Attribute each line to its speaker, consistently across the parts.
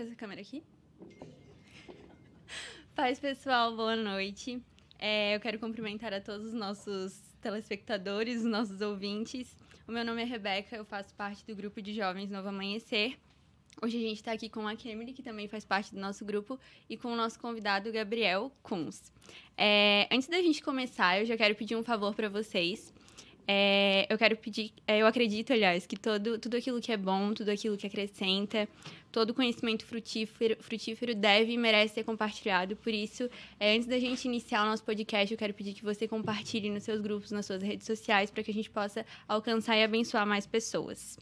Speaker 1: para essa câmera aqui. Paz, pessoal, boa noite. É, eu quero cumprimentar a todos os nossos telespectadores, os nossos ouvintes. O meu nome é Rebeca, eu faço parte do grupo de jovens Novo Amanhecer. Hoje a gente está aqui com a Kemily, que também faz parte do nosso grupo, e com o nosso convidado, Gabriel Kunz. É, antes da gente começar, eu já quero pedir um favor para vocês. É, eu quero pedir, é, eu acredito, aliás, que todo, tudo aquilo que é bom, tudo aquilo que acrescenta, todo conhecimento frutífero, frutífero deve e merece ser compartilhado. Por isso, é, antes da gente iniciar o nosso podcast, eu quero pedir que você compartilhe nos seus grupos, nas suas redes sociais, para que a gente possa alcançar e abençoar mais pessoas.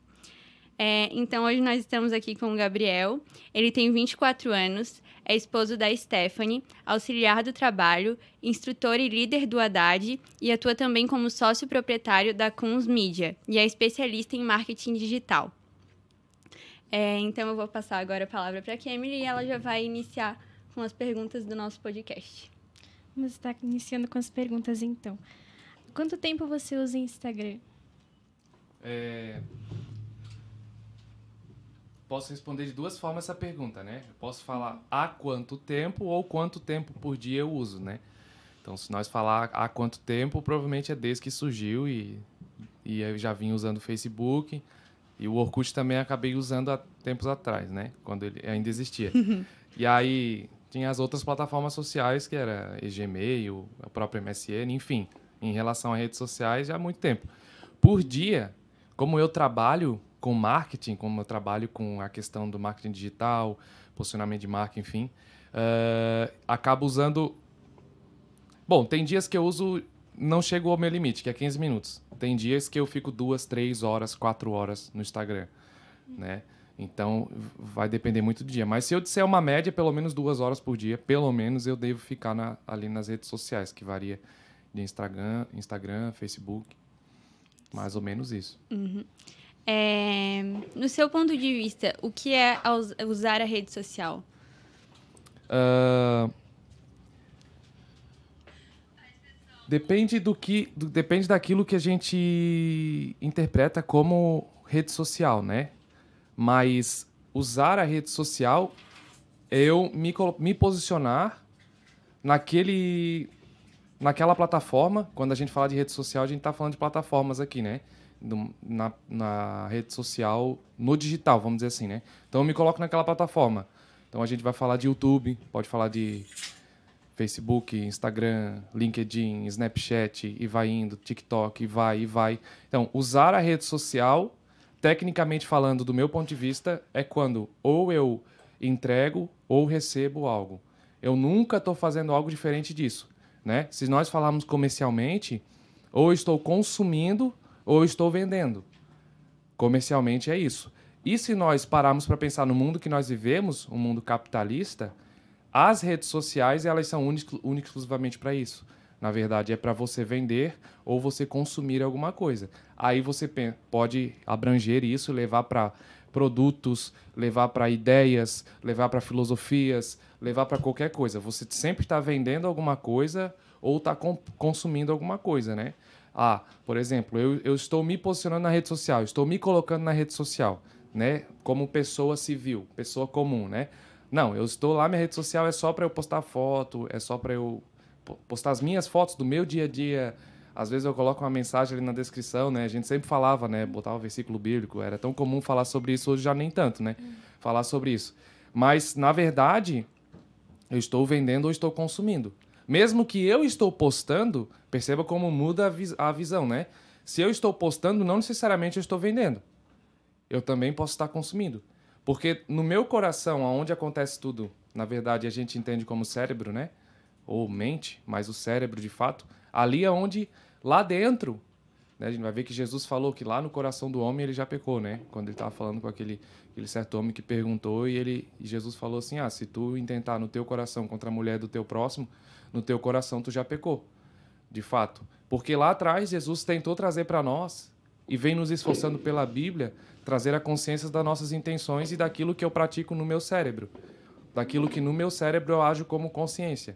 Speaker 1: É, então, hoje nós estamos aqui com o Gabriel. Ele tem 24 anos, é esposo da Stephanie, auxiliar do trabalho, instrutor e líder do Haddad e atua também como sócio proprietário da Kunz Media e é especialista em marketing digital. É, então, eu vou passar agora a palavra para a Kemily e ela já vai iniciar com as perguntas do nosso podcast.
Speaker 2: Vamos estar iniciando com as perguntas, então. Quanto tempo você usa Instagram?
Speaker 3: É, posso responder de duas formas essa pergunta, né? Eu posso falar há quanto tempo ou quanto tempo por dia eu uso, né? Então, se nós falar há quanto tempo, provavelmente é desde que surgiu e, e eu já vim usando o Facebook. E o Orkut também acabei usando há tempos atrás, né? Quando ele ainda existia. e aí tinha as outras plataformas sociais, que era Gmail, o próprio MSN, enfim. Em relação a redes sociais, já há muito tempo. Por dia, como eu trabalho com marketing, como eu trabalho com a questão do marketing digital, posicionamento de marca, enfim, uh, acabo usando. Bom, tem dias que eu uso, não chego ao meu limite, que é 15 minutos. Tem dias que eu fico duas, três horas, quatro horas no Instagram, né? Então, vai depender muito do dia. Mas se eu disser uma média, pelo menos duas horas por dia, pelo menos eu devo ficar na, ali nas redes sociais, que varia de Instagram, Instagram, Facebook, mais ou menos isso.
Speaker 1: Uhum. É, no seu ponto de vista, o que é usar a rede social? Uh,
Speaker 3: depende do que, do, depende daquilo que a gente interpreta como rede social, né? Mas usar a rede social eu me, me posicionar naquele naquela plataforma. Quando a gente fala de rede social, a gente está falando de plataformas aqui, né? Na, na rede social, no digital, vamos dizer assim, né? Então eu me coloco naquela plataforma. Então a gente vai falar de YouTube, pode falar de Facebook, Instagram, LinkedIn, Snapchat e vai indo, TikTok, e vai e vai. Então, usar a rede social, tecnicamente falando, do meu ponto de vista, é quando ou eu entrego ou recebo algo. Eu nunca estou fazendo algo diferente disso, né? Se nós falarmos comercialmente, ou estou consumindo ou estou vendendo. Comercialmente é isso. E se nós pararmos para pensar no mundo que nós vivemos, um mundo capitalista, as redes sociais elas são únicas exclusivamente para isso. Na verdade, é para você vender ou você consumir alguma coisa. Aí você pode abranger isso, levar para produtos, levar para ideias, levar para filosofias, levar para qualquer coisa. Você sempre está vendendo alguma coisa ou está consumindo alguma coisa, né? Ah, por exemplo, eu, eu estou me posicionando na rede social, estou me colocando na rede social, né? Como pessoa civil, pessoa comum, né? Não, eu estou lá, minha rede social é só para eu postar foto, é só para eu postar as minhas fotos do meu dia a dia. Às vezes eu coloco uma mensagem ali na descrição, né? A gente sempre falava, né? Botava o versículo bíblico, era tão comum falar sobre isso, hoje já nem tanto, né? Hum. Falar sobre isso. Mas, na verdade, eu estou vendendo ou estou consumindo. Mesmo que eu estou postando, perceba como muda a, vis a visão, né? Se eu estou postando, não necessariamente eu estou vendendo. Eu também posso estar consumindo. Porque no meu coração, aonde acontece tudo, na verdade a gente entende como cérebro, né? Ou mente, mas o cérebro de fato, ali é onde, lá dentro, né? a gente vai ver que Jesus falou que lá no coração do homem ele já pecou, né? Quando ele estava falando com aquele, aquele certo homem que perguntou e ele e Jesus falou assim: Ah, se tu intentar no teu coração contra a mulher do teu próximo, no teu coração tu já pecou, de fato. Porque lá atrás Jesus tentou trazer para nós e vem nos esforçando pela Bíblia trazer a consciência das nossas intenções e daquilo que eu pratico no meu cérebro, daquilo que no meu cérebro eu ajo como consciência.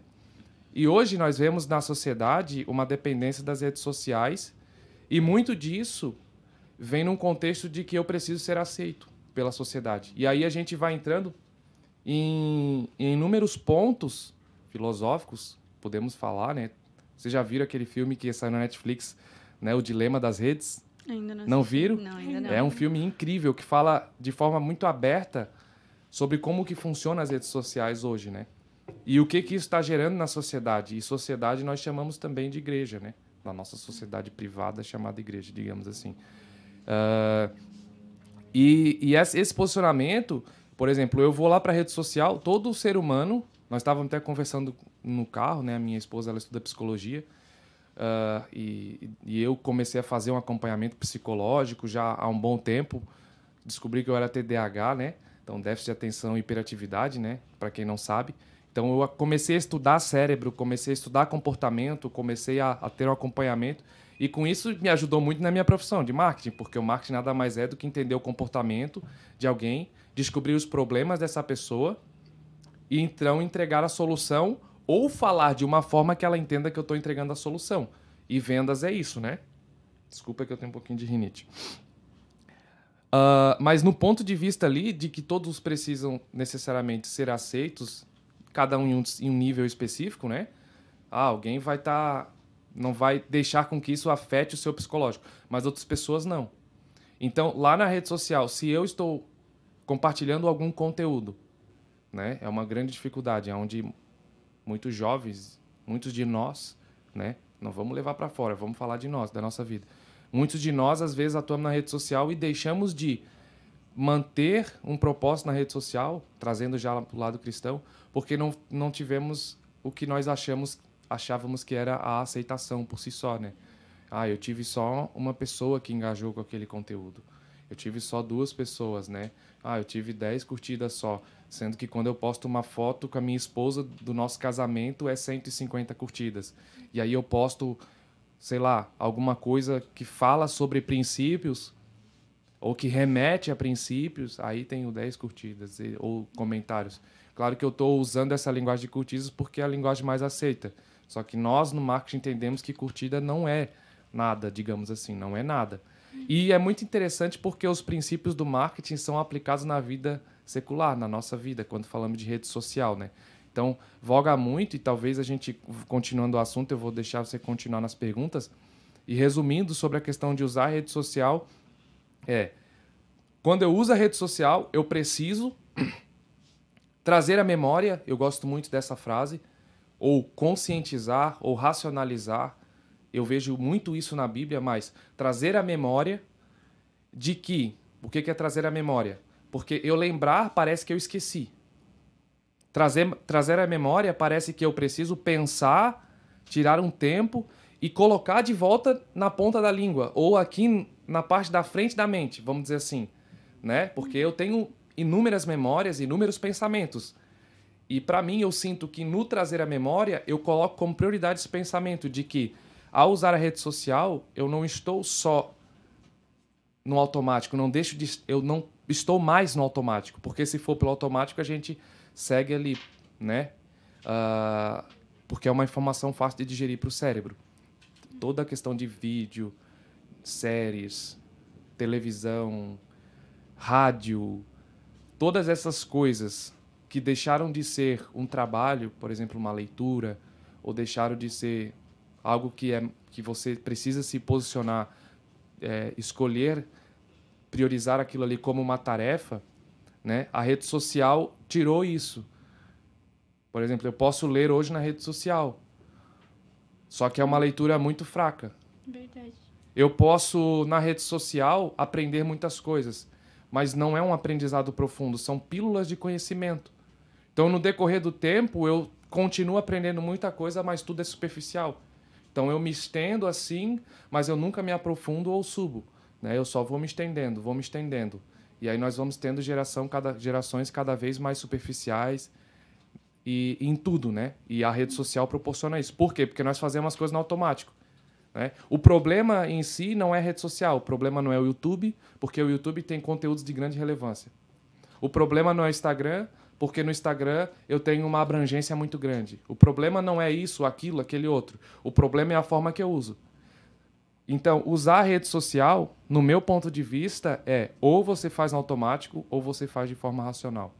Speaker 3: E hoje nós vemos na sociedade uma dependência das redes sociais e muito disso vem num contexto de que eu preciso ser aceito pela sociedade. E aí a gente vai entrando em, em inúmeros pontos filosóficos, podemos falar, né? Vocês já viram aquele filme que saiu na Netflix, né? O Dilema das Redes?
Speaker 1: Ainda não
Speaker 3: Não viram?
Speaker 1: Não, ainda não.
Speaker 3: É um filme incrível que fala de forma muito aberta sobre como que funcionam as redes sociais hoje, né? E o que que isso está gerando na sociedade. E sociedade nós chamamos também de igreja, né? Na nossa sociedade privada chamada igreja, digamos assim. Ah, e e esse posicionamento, por exemplo, eu vou lá para a rede social, todo ser humano, nós estávamos até conversando no carro, né? A minha esposa, ela estuda psicologia, ah, e, e eu comecei a fazer um acompanhamento psicológico já há um bom tempo. Descobri que eu era TDAH, né? Então, déficit de atenção e hiperatividade, né? Para quem não sabe. Então, eu comecei a estudar cérebro, comecei a estudar comportamento, comecei a, a ter um acompanhamento. E com isso me ajudou muito na minha profissão de marketing, porque o marketing nada mais é do que entender o comportamento de alguém, descobrir os problemas dessa pessoa e então entregar a solução ou falar de uma forma que ela entenda que eu estou entregando a solução. E vendas é isso, né? Desculpa que eu tenho um pouquinho de rinite. Ah, mas no ponto de vista ali de que todos precisam necessariamente ser aceitos, cada um em um, em um nível específico, né? Ah, alguém vai estar. não vai deixar com que isso afete o seu psicológico, mas outras pessoas não. Então, lá na rede social, se eu estou compartilhando algum conteúdo, né? É uma grande dificuldade, é onde muitos jovens, muitos de nós, né? Não vamos levar para fora, vamos falar de nós, da nossa vida. Muitos de nós às vezes atuamos na rede social e deixamos de manter um propósito na rede social, trazendo já para o lado cristão, porque não, não tivemos o que nós achamos achávamos que era a aceitação por si só, né? Ah, eu tive só uma pessoa que engajou com aquele conteúdo. Eu tive só duas pessoas, né? Ah, eu tive 10 curtidas só. Sendo que quando eu posto uma foto com a minha esposa do nosso casamento é 150 curtidas. E aí eu posto, sei lá, alguma coisa que fala sobre princípios ou que remete a princípios, aí tenho 10 curtidas ou comentários. Claro que eu estou usando essa linguagem de curtidas porque é a linguagem mais aceita. Só que nós no marketing entendemos que curtida não é nada, digamos assim, não é nada. E é muito interessante porque os princípios do marketing são aplicados na vida secular, na nossa vida, quando falamos de rede social, né? Então, voga muito e talvez a gente, continuando o assunto, eu vou deixar você continuar nas perguntas. E resumindo sobre a questão de usar a rede social, é, quando eu uso a rede social, eu preciso trazer a memória, eu gosto muito dessa frase, ou conscientizar, ou racionalizar. Eu vejo muito isso na Bíblia, mas trazer a memória de que. O que é trazer a memória? Porque eu lembrar parece que eu esqueci. Trazer, trazer a memória parece que eu preciso pensar, tirar um tempo e colocar de volta na ponta da língua, ou aqui na parte da frente da mente, vamos dizer assim. Né? Porque eu tenho inúmeras memórias, inúmeros pensamentos. E para mim, eu sinto que no trazer a memória, eu coloco como prioridade esse pensamento de que, ao usar a rede social, eu não estou só no automático, não deixo de, eu não estou mais no automático, porque se for pelo automático, a gente segue ali, né? Ah, porque é uma informação fácil de digerir para o cérebro. Toda a questão de vídeo, séries, televisão, rádio, todas essas coisas que deixaram de ser um trabalho, por exemplo, uma leitura, ou deixaram de ser algo que é que você precisa se posicionar, é, escolher, priorizar aquilo ali como uma tarefa, né? A rede social tirou isso. Por exemplo, eu posso ler hoje na rede social, só que é uma leitura muito fraca.
Speaker 2: Verdade.
Speaker 3: Eu posso, na rede social, aprender muitas coisas, mas não é um aprendizado profundo, são pílulas de conhecimento. Então, no decorrer do tempo, eu continuo aprendendo muita coisa, mas tudo é superficial. Então, eu me estendo assim, mas eu nunca me aprofundo ou subo. Né? Eu só vou me estendendo, vou me estendendo. E aí nós vamos tendo geração, cada, gerações cada vez mais superficiais e em tudo, né? E a rede social proporciona isso. Por quê? Porque nós fazemos as coisas no automático. Né? O problema em si não é rede social, o problema não é o YouTube, porque o YouTube tem conteúdos de grande relevância. O problema não é o Instagram, porque no Instagram eu tenho uma abrangência muito grande. O problema não é isso, aquilo, aquele outro. O problema é a forma que eu uso. Então, usar a rede social, no meu ponto de vista, é ou você faz automático ou você faz de forma racional.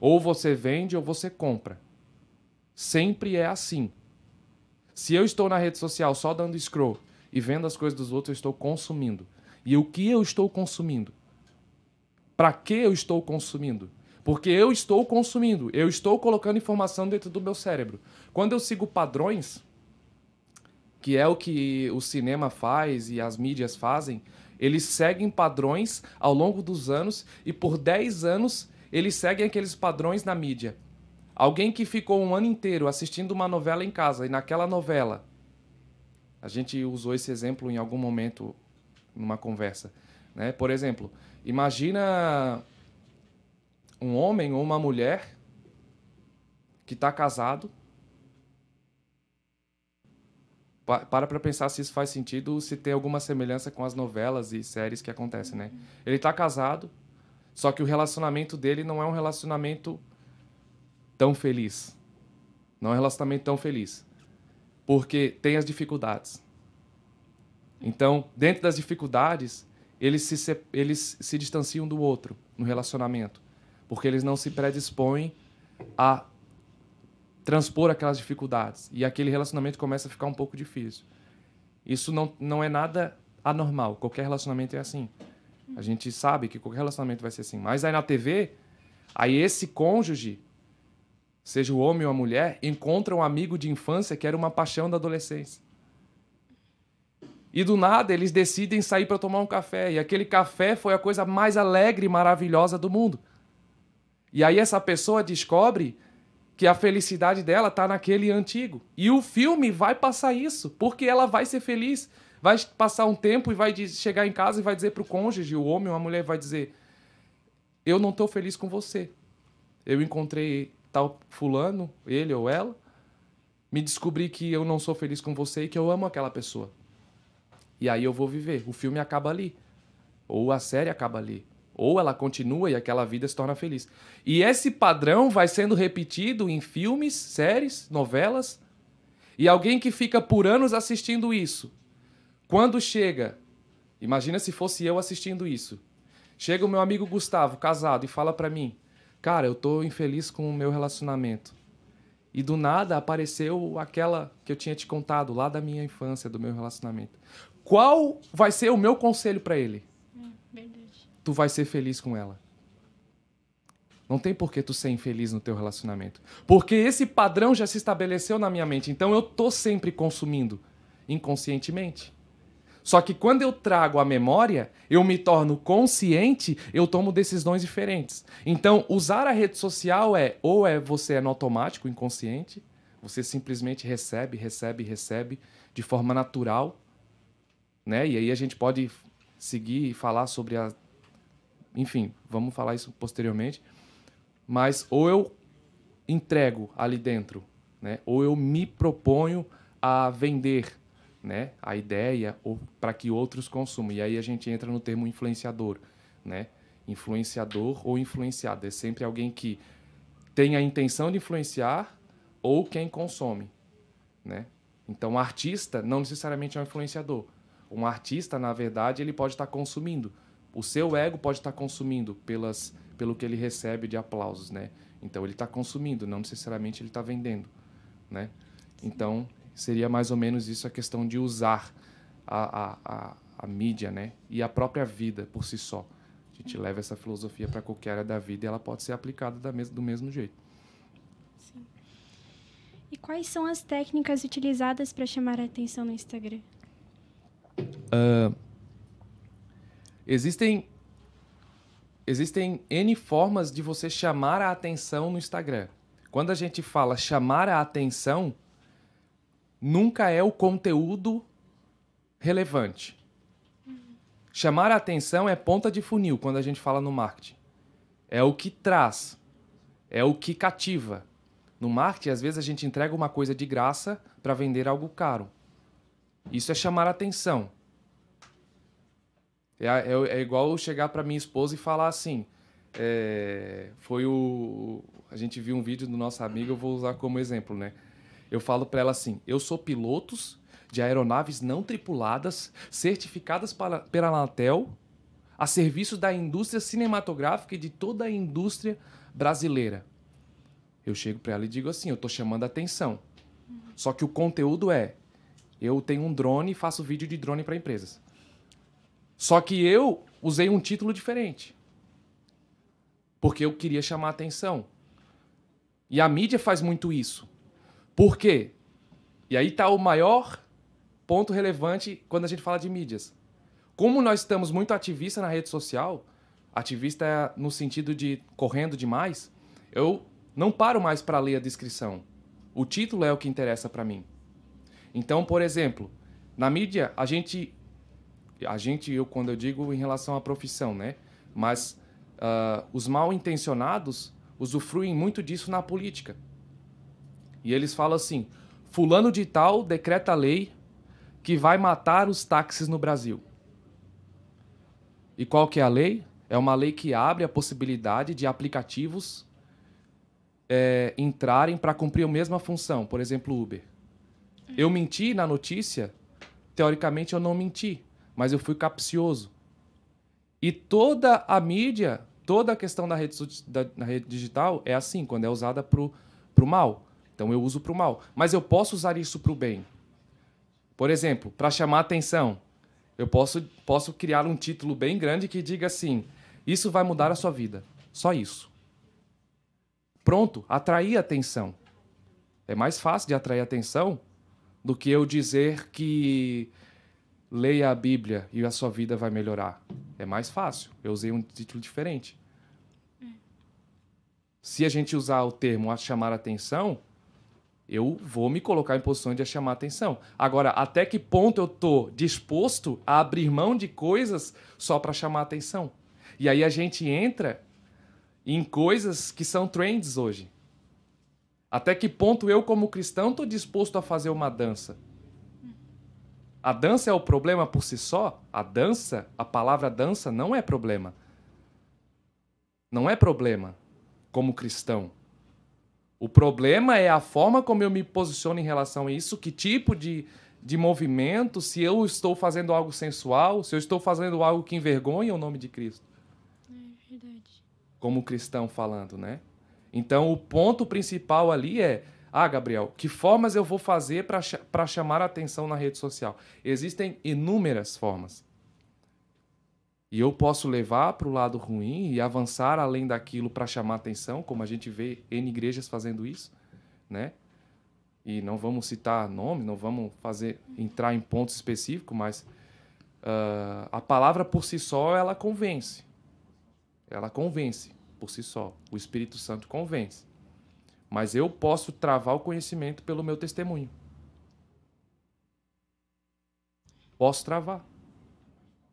Speaker 3: Ou você vende ou você compra. Sempre é assim. Se eu estou na rede social só dando scroll e vendo as coisas dos outros, eu estou consumindo. E o que eu estou consumindo? Para que eu estou consumindo? Porque eu estou consumindo, eu estou colocando informação dentro do meu cérebro. Quando eu sigo padrões, que é o que o cinema faz e as mídias fazem, eles seguem padrões ao longo dos anos e por 10 anos eles seguem aqueles padrões na mídia. Alguém que ficou um ano inteiro assistindo uma novela em casa e naquela novela, a gente usou esse exemplo em algum momento numa conversa, né? Por exemplo, imagina um homem ou uma mulher que está casado para para pensar se isso faz sentido, se tem alguma semelhança com as novelas e séries que acontecem, né? Ele está casado, só que o relacionamento dele não é um relacionamento tão feliz. Não é um relacionamento tão feliz. Porque tem as dificuldades. Então, dentro das dificuldades, eles se, eles se distanciam do outro no relacionamento. Porque eles não se predispõem a transpor aquelas dificuldades. E aquele relacionamento começa a ficar um pouco difícil. Isso não, não é nada anormal. Qualquer relacionamento é assim. A gente sabe que qualquer relacionamento vai ser assim. Mas aí na TV, aí esse cônjuge, seja o homem ou a mulher, encontra um amigo de infância que era uma paixão da adolescência. E do nada eles decidem sair para tomar um café. E aquele café foi a coisa mais alegre e maravilhosa do mundo. E aí essa pessoa descobre que a felicidade dela tá naquele antigo. E o filme vai passar isso, porque ela vai ser feliz. Vai passar um tempo e vai chegar em casa e vai dizer pro cônjuge, o homem ou a mulher vai dizer: "Eu não tô feliz com você. Eu encontrei tal fulano, ele ou ela, me descobri que eu não sou feliz com você e que eu amo aquela pessoa. E aí eu vou viver. O filme acaba ali. Ou a série acaba ali. Ou ela continua e aquela vida se torna feliz. E esse padrão vai sendo repetido em filmes, séries, novelas. E alguém que fica por anos assistindo isso, quando chega, imagina se fosse eu assistindo isso. Chega o meu amigo Gustavo, casado, e fala para mim: "Cara, eu tô infeliz com o meu relacionamento". E do nada apareceu aquela que eu tinha te contado lá da minha infância, do meu relacionamento. Qual vai ser o meu conselho para ele? Tu vai ser feliz com ela. Não tem por que tu ser infeliz no teu relacionamento. Porque esse padrão já se estabeleceu na minha mente. Então eu tô sempre consumindo inconscientemente. Só que quando eu trago a memória, eu me torno consciente, eu tomo decisões diferentes. Então, usar a rede social é ou é você é no automático, inconsciente, você simplesmente recebe, recebe, recebe de forma natural, né? E aí a gente pode seguir e falar sobre a enfim, vamos falar isso posteriormente. Mas ou eu entrego ali dentro, né? ou eu me proponho a vender né? a ideia ou para que outros consumam. E aí a gente entra no termo influenciador. Né? Influenciador ou influenciado. É sempre alguém que tem a intenção de influenciar ou quem consome. Né? Então, um artista não necessariamente é um influenciador. Um artista, na verdade, ele pode estar consumindo o seu ego pode estar consumindo pelas, pelo que ele recebe de aplausos, né? Então ele está consumindo, não necessariamente ele está vendendo, né? Então seria mais ou menos isso a questão de usar a, a, a, a mídia, né? E a própria vida por si só. A gente leva essa filosofia para qualquer área da vida e ela pode ser aplicada da mes do mesmo jeito.
Speaker 2: Sim. E quais são as técnicas utilizadas para chamar a atenção no Instagram?
Speaker 3: Uh, Existem existem N formas de você chamar a atenção no Instagram. Quando a gente fala chamar a atenção, nunca é o conteúdo relevante. Chamar a atenção é ponta de funil quando a gente fala no marketing. É o que traz, é o que cativa. No marketing, às vezes a gente entrega uma coisa de graça para vender algo caro. Isso é chamar a atenção. É, é, é igual chegar para minha esposa e falar assim. É, foi o. A gente viu um vídeo do nosso amigo, eu vou usar como exemplo, né? Eu falo para ela assim: eu sou pilotos de aeronaves não tripuladas, certificadas para, pela Anatel, a serviço da indústria cinematográfica e de toda a indústria brasileira. Eu chego para ela e digo assim: eu estou chamando a atenção. Só que o conteúdo é: eu tenho um drone e faço vídeo de drone para empresas. Só que eu usei um título diferente. Porque eu queria chamar atenção. E a mídia faz muito isso. Por quê? E aí está o maior ponto relevante quando a gente fala de mídias. Como nós estamos muito ativistas na rede social, ativista no sentido de correndo demais, eu não paro mais para ler a descrição. O título é o que interessa para mim. Então, por exemplo, na mídia, a gente. A gente, eu quando eu digo em relação à profissão, né? Mas uh, os mal intencionados usufruem muito disso na política. E eles falam assim: Fulano de Tal decreta lei que vai matar os táxis no Brasil. E qual que é a lei? É uma lei que abre a possibilidade de aplicativos é, entrarem para cumprir a mesma função, por exemplo, Uber. Eu menti na notícia, teoricamente eu não menti, mas eu fui capcioso. E toda a mídia, toda a questão da rede, da, na rede digital é assim, quando é usada para o mal. Então eu uso para o mal. Mas eu posso usar isso para o bem. Por exemplo, para chamar atenção, eu posso, posso criar um título bem grande que diga assim: Isso vai mudar a sua vida. Só isso. Pronto, atrair atenção. É mais fácil de atrair atenção do que eu dizer que leia a Bíblia e a sua vida vai melhorar. É mais fácil. Eu usei um título diferente. Se a gente usar o termo a chamar atenção, eu vou me colocar em posição de chamar atenção. Agora, até que ponto eu estou disposto a abrir mão de coisas só para chamar atenção? E aí a gente entra em coisas que são trends hoje. Até que ponto eu, como cristão, estou disposto a fazer uma dança? A dança é o problema por si só? A dança, a palavra dança, não é problema. Não é problema como cristão. O problema é a forma como eu me posiciono em relação a isso, que tipo de, de movimento, se eu estou fazendo algo sensual, se eu estou fazendo algo que envergonha o nome de Cristo como cristão falando, né? Então, o ponto principal ali é: ah, Gabriel, que formas eu vou fazer para chamar atenção na rede social? Existem inúmeras formas. E eu posso levar para o lado ruim e avançar além daquilo para chamar atenção, como a gente vê em igrejas fazendo isso, né? E não vamos citar nome, não vamos fazer entrar em pontos específicos, mas uh, a palavra por si só ela convence. Ela convence por si só. O Espírito Santo convence. Mas eu posso travar o conhecimento pelo meu testemunho. Posso travar.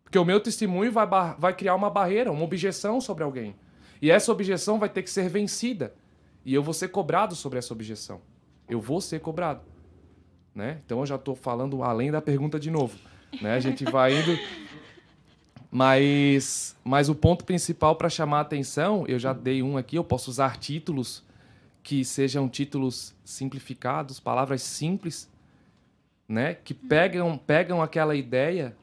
Speaker 3: Porque o meu testemunho vai, vai criar uma barreira, uma objeção sobre alguém. E essa objeção vai ter que ser vencida. E eu vou ser cobrado sobre essa objeção. Eu vou ser cobrado. Né? Então eu já estou falando além da pergunta de novo. Né? A gente vai indo mas, mas o ponto principal para chamar a atenção, eu já dei um aqui, eu posso usar títulos que sejam títulos simplificados, palavras simples, né? Que pegam, pegam aquela ideia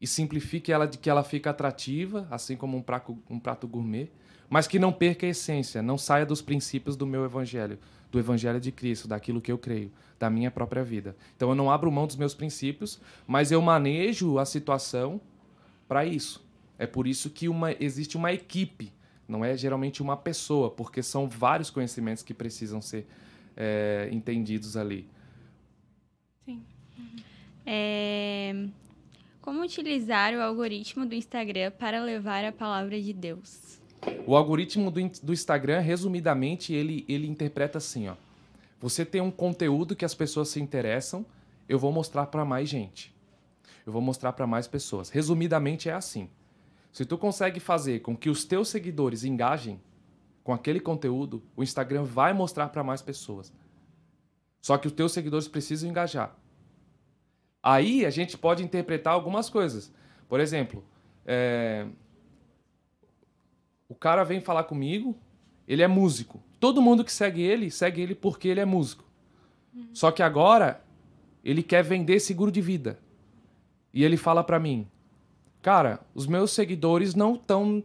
Speaker 3: e simplifique ela de que ela fica atrativa, assim como um prato, um prato gourmet, mas que não perca a essência, não saia dos princípios do meu evangelho, do evangelho de Cristo, daquilo que eu creio, da minha própria vida. Então eu não abro mão dos meus princípios, mas eu manejo a situação para isso. É por isso que uma, existe uma equipe, não é geralmente uma pessoa, porque são vários conhecimentos que precisam ser é, entendidos ali.
Speaker 1: Sim. É... Como utilizar o algoritmo do Instagram para levar a palavra de Deus?
Speaker 3: O algoritmo do, do Instagram, resumidamente, ele, ele interpreta assim, ó. Você tem um conteúdo que as pessoas se interessam, eu vou mostrar para mais gente eu vou mostrar para mais pessoas. Resumidamente é assim. Se tu consegue fazer com que os teus seguidores engajem com aquele conteúdo, o Instagram vai mostrar para mais pessoas. Só que os teus seguidores precisam engajar. Aí a gente pode interpretar algumas coisas. Por exemplo, é... o cara vem falar comigo, ele é músico. Todo mundo que segue ele, segue ele porque ele é músico. Uhum. Só que agora ele quer vender seguro de vida. E ele fala para mim: "Cara, os meus seguidores não estão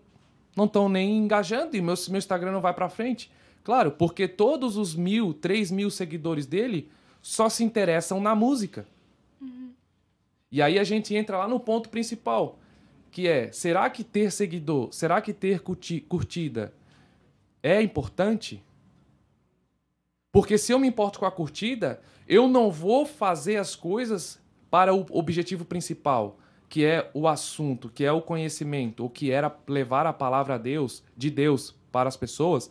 Speaker 3: não estão nem engajando e meu, meu Instagram não vai para frente. Claro, porque todos os mil, três mil seguidores dele só se interessam na música. Uhum. E aí a gente entra lá no ponto principal, que é: será que ter seguidor, será que ter curti, curtida é importante? Porque se eu me importo com a curtida, eu não vou fazer as coisas para o objetivo principal, que é o assunto, que é o conhecimento, o que era levar a palavra a Deus, de Deus para as pessoas,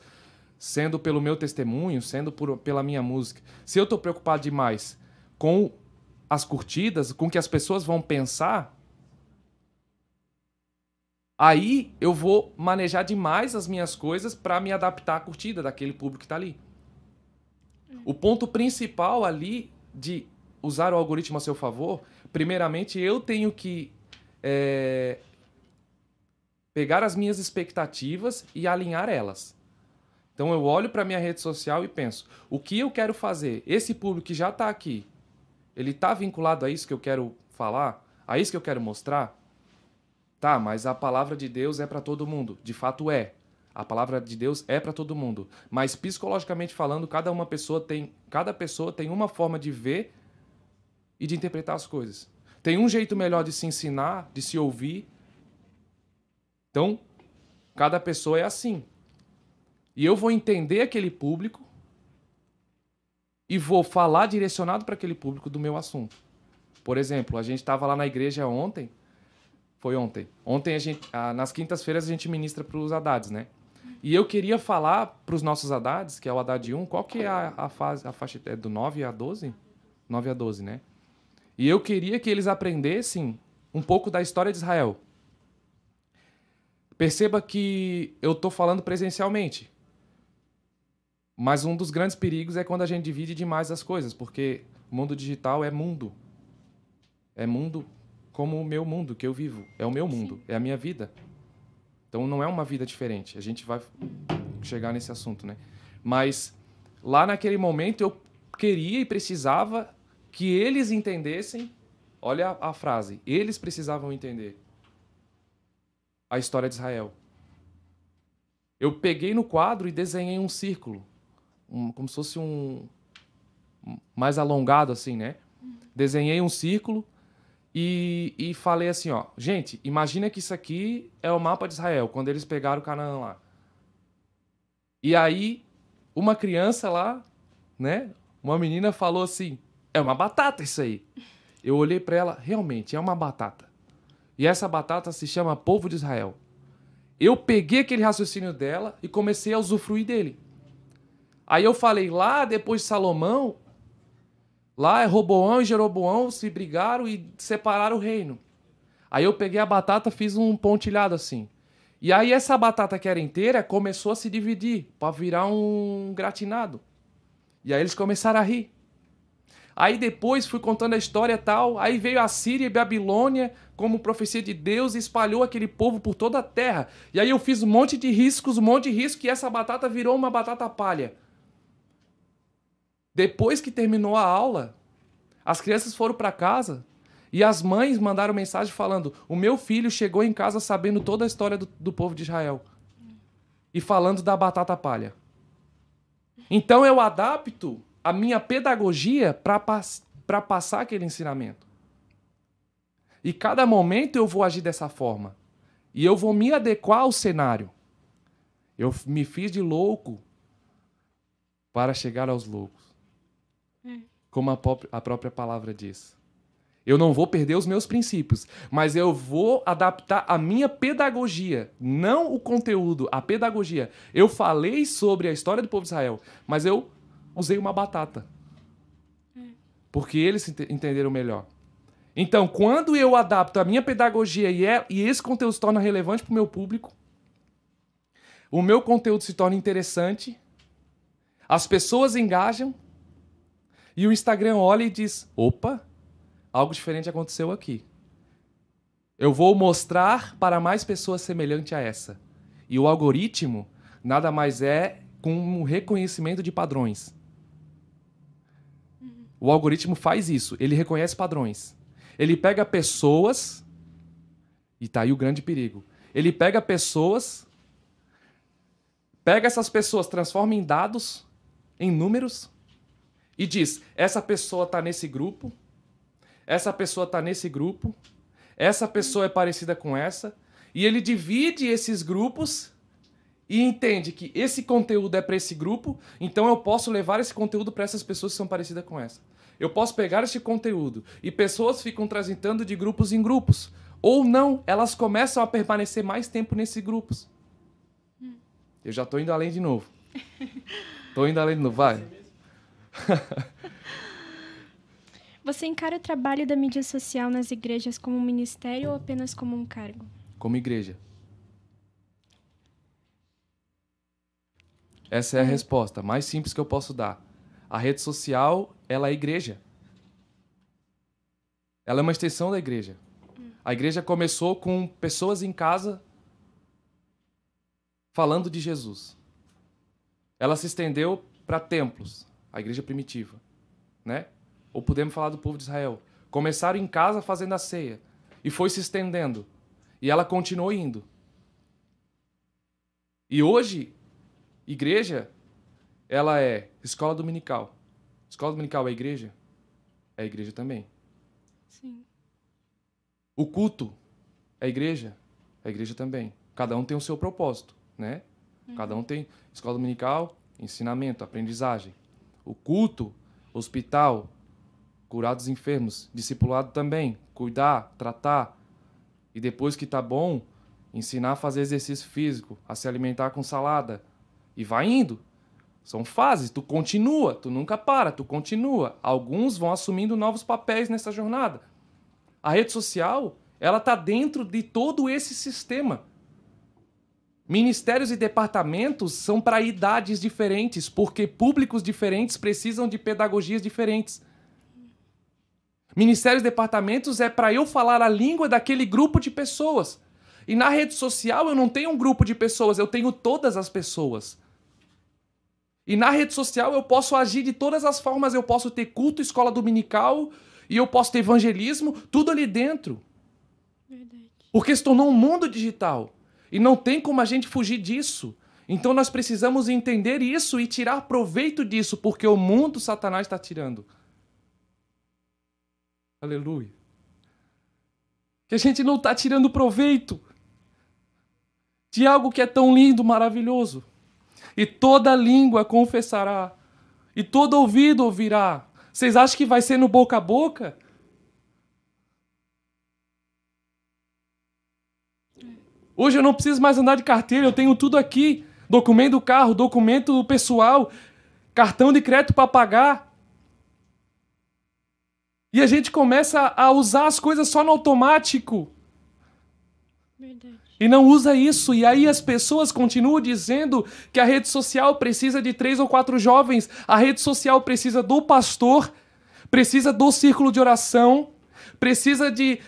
Speaker 3: sendo pelo meu testemunho, sendo por, pela minha música. Se eu estou preocupado demais com as curtidas, com o que as pessoas vão pensar, aí eu vou manejar demais as minhas coisas para me adaptar à curtida daquele público que está ali. O ponto principal ali de usar o algoritmo a seu favor, primeiramente eu tenho que é, pegar as minhas expectativas e alinhar elas. Então eu olho para minha rede social e penso: o que eu quero fazer? Esse público que já está aqui, ele está vinculado a isso que eu quero falar? A isso que eu quero mostrar? Tá, mas a palavra de Deus é para todo mundo. De fato é. A palavra de Deus é para todo mundo, mas psicologicamente falando, cada uma pessoa tem, cada pessoa tem uma forma de ver e de interpretar as coisas. Tem um jeito melhor de se ensinar, de se ouvir. Então, cada pessoa é assim. E eu vou entender aquele público e vou falar direcionado para aquele público do meu assunto. Por exemplo, a gente estava lá na igreja ontem. Foi ontem. Ontem, a gente, ah, nas quintas-feiras, a gente ministra para os Haddades, né? E eu queria falar para os nossos Haddades, que é o Haddad 1, qual que é a, a fase, a faixa é do 9 a 12? 9 a 12, né? E eu queria que eles aprendessem um pouco da história de Israel. Perceba que eu estou falando presencialmente. Mas um dos grandes perigos é quando a gente divide demais as coisas, porque o mundo digital é mundo. É mundo como o meu mundo que eu vivo. É o meu mundo, é a minha vida. Então não é uma vida diferente. A gente vai chegar nesse assunto, né? Mas lá naquele momento eu queria e precisava que eles entendessem. Olha a, a frase. Eles precisavam entender a história de Israel. Eu peguei no quadro e desenhei um círculo, um, como se fosse um mais alongado assim, né? Desenhei um círculo e, e falei assim, ó, gente, imagina que isso aqui é o mapa de Israel, quando eles pegaram o Canaã lá. E aí, uma criança lá, né, uma menina falou assim, é uma batata isso aí. Eu olhei para ela, realmente, é uma batata. E essa batata se chama povo de Israel. Eu peguei aquele raciocínio dela e comecei a usufruir dele. Aí eu falei, lá depois de Salomão, Lá é Roboão e Jeroboão se brigaram e separaram o reino. Aí eu peguei a batata, fiz um pontilhado assim. E aí essa batata que era inteira começou a se dividir para virar um gratinado. E aí eles começaram a rir. Aí depois fui contando a história tal. Aí veio a Síria e Babilônia como profecia de Deus e espalhou aquele povo por toda a terra. E aí eu fiz um monte de riscos, um monte de risco e essa batata virou uma batata palha. Depois que terminou a aula, as crianças foram para casa e as mães mandaram mensagem falando: O meu filho chegou em casa sabendo toda a história do, do povo de Israel e falando da batata palha. Então eu adapto a minha pedagogia para passar aquele ensinamento. E cada momento eu vou agir dessa forma. E eu vou me adequar ao cenário. Eu me fiz de louco para chegar aos loucos como a, a própria palavra diz. Eu não vou perder os meus princípios, mas eu vou adaptar a minha pedagogia, não o conteúdo, a pedagogia. Eu falei sobre a história do povo de Israel, mas eu usei uma batata. Porque eles entenderam melhor. Então, quando eu adapto a minha pedagogia e, é, e esse conteúdo se torna relevante para o meu público, o meu conteúdo se torna interessante, as pessoas engajam, e o Instagram olha e diz: opa, algo diferente aconteceu aqui. Eu vou mostrar para mais pessoas semelhante a essa. E o algoritmo nada mais é com um reconhecimento de padrões. O algoritmo faz isso, ele reconhece padrões. Ele pega pessoas, e tá aí o grande perigo. Ele pega pessoas pega essas pessoas, transforma em dados, em números, e diz: essa pessoa está nesse grupo, essa pessoa está nesse grupo, essa pessoa é parecida com essa, e ele divide esses grupos e entende que esse conteúdo é para esse grupo, então eu posso levar esse conteúdo para essas pessoas que são parecidas com essa. Eu posso pegar esse conteúdo e pessoas ficam transitando de grupos em grupos. Ou não, elas começam a permanecer mais tempo nesses grupos. Eu já estou indo além de novo. Estou indo além de novo, vai.
Speaker 2: Você encara o trabalho da mídia social nas igrejas como um ministério ou apenas como um cargo?
Speaker 3: Como igreja. Essa é a resposta mais simples que eu posso dar. A rede social, ela é igreja. Ela é uma extensão da igreja. A igreja começou com pessoas em casa falando de Jesus. Ela se estendeu para templos, a igreja primitiva, né? Ou podemos falar do povo de Israel. Começaram em casa fazendo a ceia e foi se estendendo. E ela continuou indo. E hoje, igreja, ela é escola dominical. Escola dominical é igreja? É igreja também.
Speaker 2: Sim.
Speaker 3: O culto é igreja? É igreja também. Cada um tem o seu propósito, né? Cada um tem escola dominical, ensinamento, aprendizagem. O culto, hospital, curar dos enfermos, discipulado também, cuidar, tratar. E depois que tá bom, ensinar a fazer exercício físico, a se alimentar com salada. E vai indo. São fases, tu continua, tu nunca para, tu continua. Alguns vão assumindo novos papéis nessa jornada. A rede social, ela tá dentro de todo esse sistema. Ministérios e departamentos são para idades diferentes, porque públicos diferentes precisam de pedagogias diferentes. Ministérios e departamentos é para eu falar a língua daquele grupo de pessoas. E na rede social eu não tenho um grupo de pessoas, eu tenho todas as pessoas. E na rede social eu posso agir de todas as formas, eu posso ter culto, escola dominical, e eu posso ter evangelismo, tudo ali dentro.
Speaker 2: Verdade.
Speaker 3: Porque se tornou um mundo digital. E não tem como a gente fugir disso. Então nós precisamos entender isso e tirar proveito disso, porque o mundo Satanás está tirando. Aleluia. Que a gente não está tirando proveito de algo que é tão lindo, maravilhoso. E toda língua confessará, e todo ouvido ouvirá. Vocês acham que vai ser no boca a boca? Hoje eu não preciso mais andar de carteira, eu tenho tudo aqui: documento do carro, documento pessoal, cartão de crédito para pagar. E a gente começa a usar as coisas só no automático
Speaker 2: Verdade.
Speaker 3: E não usa isso. E aí as pessoas continuam dizendo que a rede social precisa de três ou quatro jovens, a rede social precisa do pastor, precisa do círculo de oração, precisa de,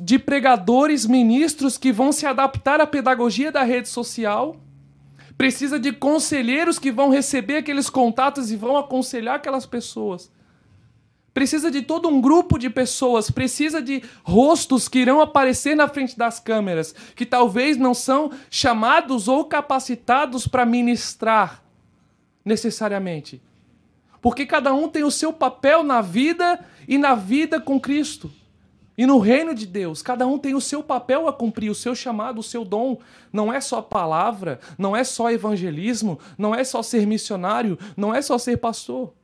Speaker 3: de pregadores, ministros que vão se adaptar à pedagogia da rede social. Precisa de conselheiros que vão receber aqueles contatos e vão aconselhar aquelas pessoas. Precisa de todo um grupo de pessoas, precisa de rostos que irão aparecer na frente das câmeras, que talvez não são chamados ou capacitados para ministrar necessariamente. Porque cada um tem o seu papel na vida e na vida com Cristo. E no reino de Deus, cada um tem o seu papel a cumprir, o seu chamado, o seu dom. Não é só palavra, não é só evangelismo, não é só ser missionário, não é só ser pastor.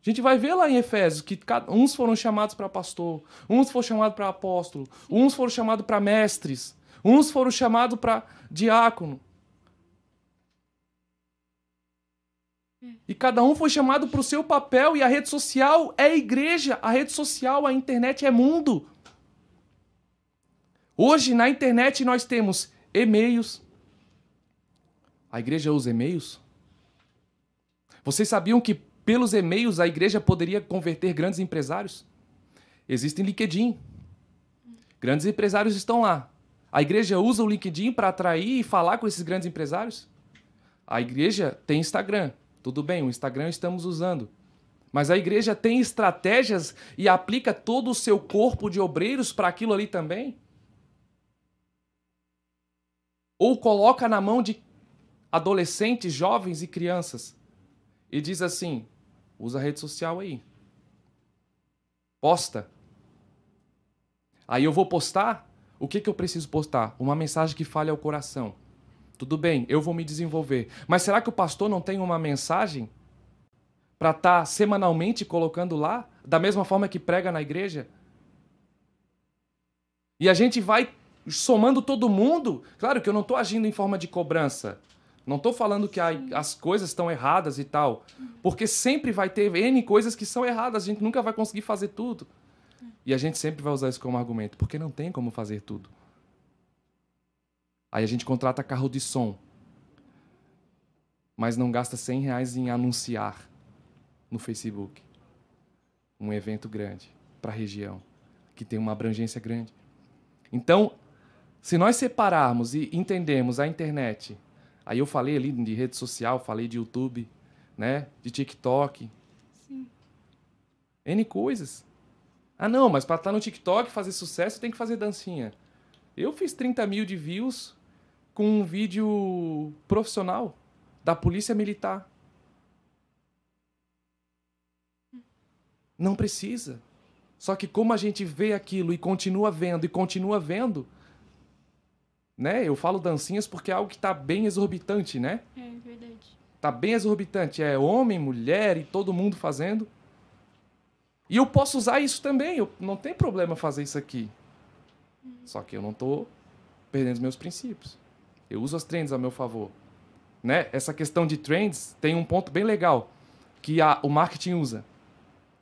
Speaker 3: A gente vai ver lá em Efésios que uns foram chamados para pastor, uns foram chamados para apóstolo, uns foram chamados para mestres, uns foram chamados para diácono. E cada um foi chamado para o seu papel, e a rede social é igreja, a rede social, a internet é mundo. Hoje na internet nós temos e-mails. A igreja usa e-mails? Vocês sabiam que pelos e-mails a igreja poderia converter grandes empresários? Existem LinkedIn. Grandes empresários estão lá. A igreja usa o LinkedIn para atrair e falar com esses grandes empresários? A igreja tem Instagram. Tudo bem, o Instagram estamos usando. Mas a igreja tem estratégias e aplica todo o seu corpo de obreiros para aquilo ali também? Ou coloca na mão de adolescentes, jovens e crianças e diz assim: usa a rede social aí. Posta. Aí eu vou postar. O que, que eu preciso postar? Uma mensagem que fale ao coração. Tudo bem, eu vou me desenvolver. Mas será que o pastor não tem uma mensagem para estar tá semanalmente colocando lá, da mesma forma que prega na igreja? E a gente vai somando todo mundo. Claro que eu não estou agindo em forma de cobrança. Não estou falando que a, as coisas estão erradas e tal. Porque sempre vai ter N coisas que são erradas. A gente nunca vai conseguir fazer tudo. E a gente sempre vai usar isso como argumento. Porque não tem como fazer tudo. Aí a gente contrata carro de som. Mas não gasta 100 reais em anunciar no Facebook. Um evento grande para a região. Que tem uma abrangência grande. Então, se nós separarmos e entendermos a internet, aí eu falei ali de rede social, falei de YouTube, né, de TikTok, Sim. N coisas. Ah, não, mas para estar tá no TikTok fazer sucesso tem que fazer dancinha. Eu fiz 30 mil de views com um vídeo profissional da Polícia Militar. Não precisa. Só que como a gente vê aquilo e continua vendo e continua vendo, né? Eu falo dancinhas porque é algo que está bem exorbitante, né?
Speaker 2: É verdade.
Speaker 3: Tá bem exorbitante, é homem, mulher e todo mundo fazendo. E eu posso usar isso também, eu não tem problema fazer isso aqui. Uhum. Só que eu não estou perdendo os meus princípios. Eu uso as trends a meu favor. Né? Essa questão de trends tem um ponto bem legal que a, o marketing usa.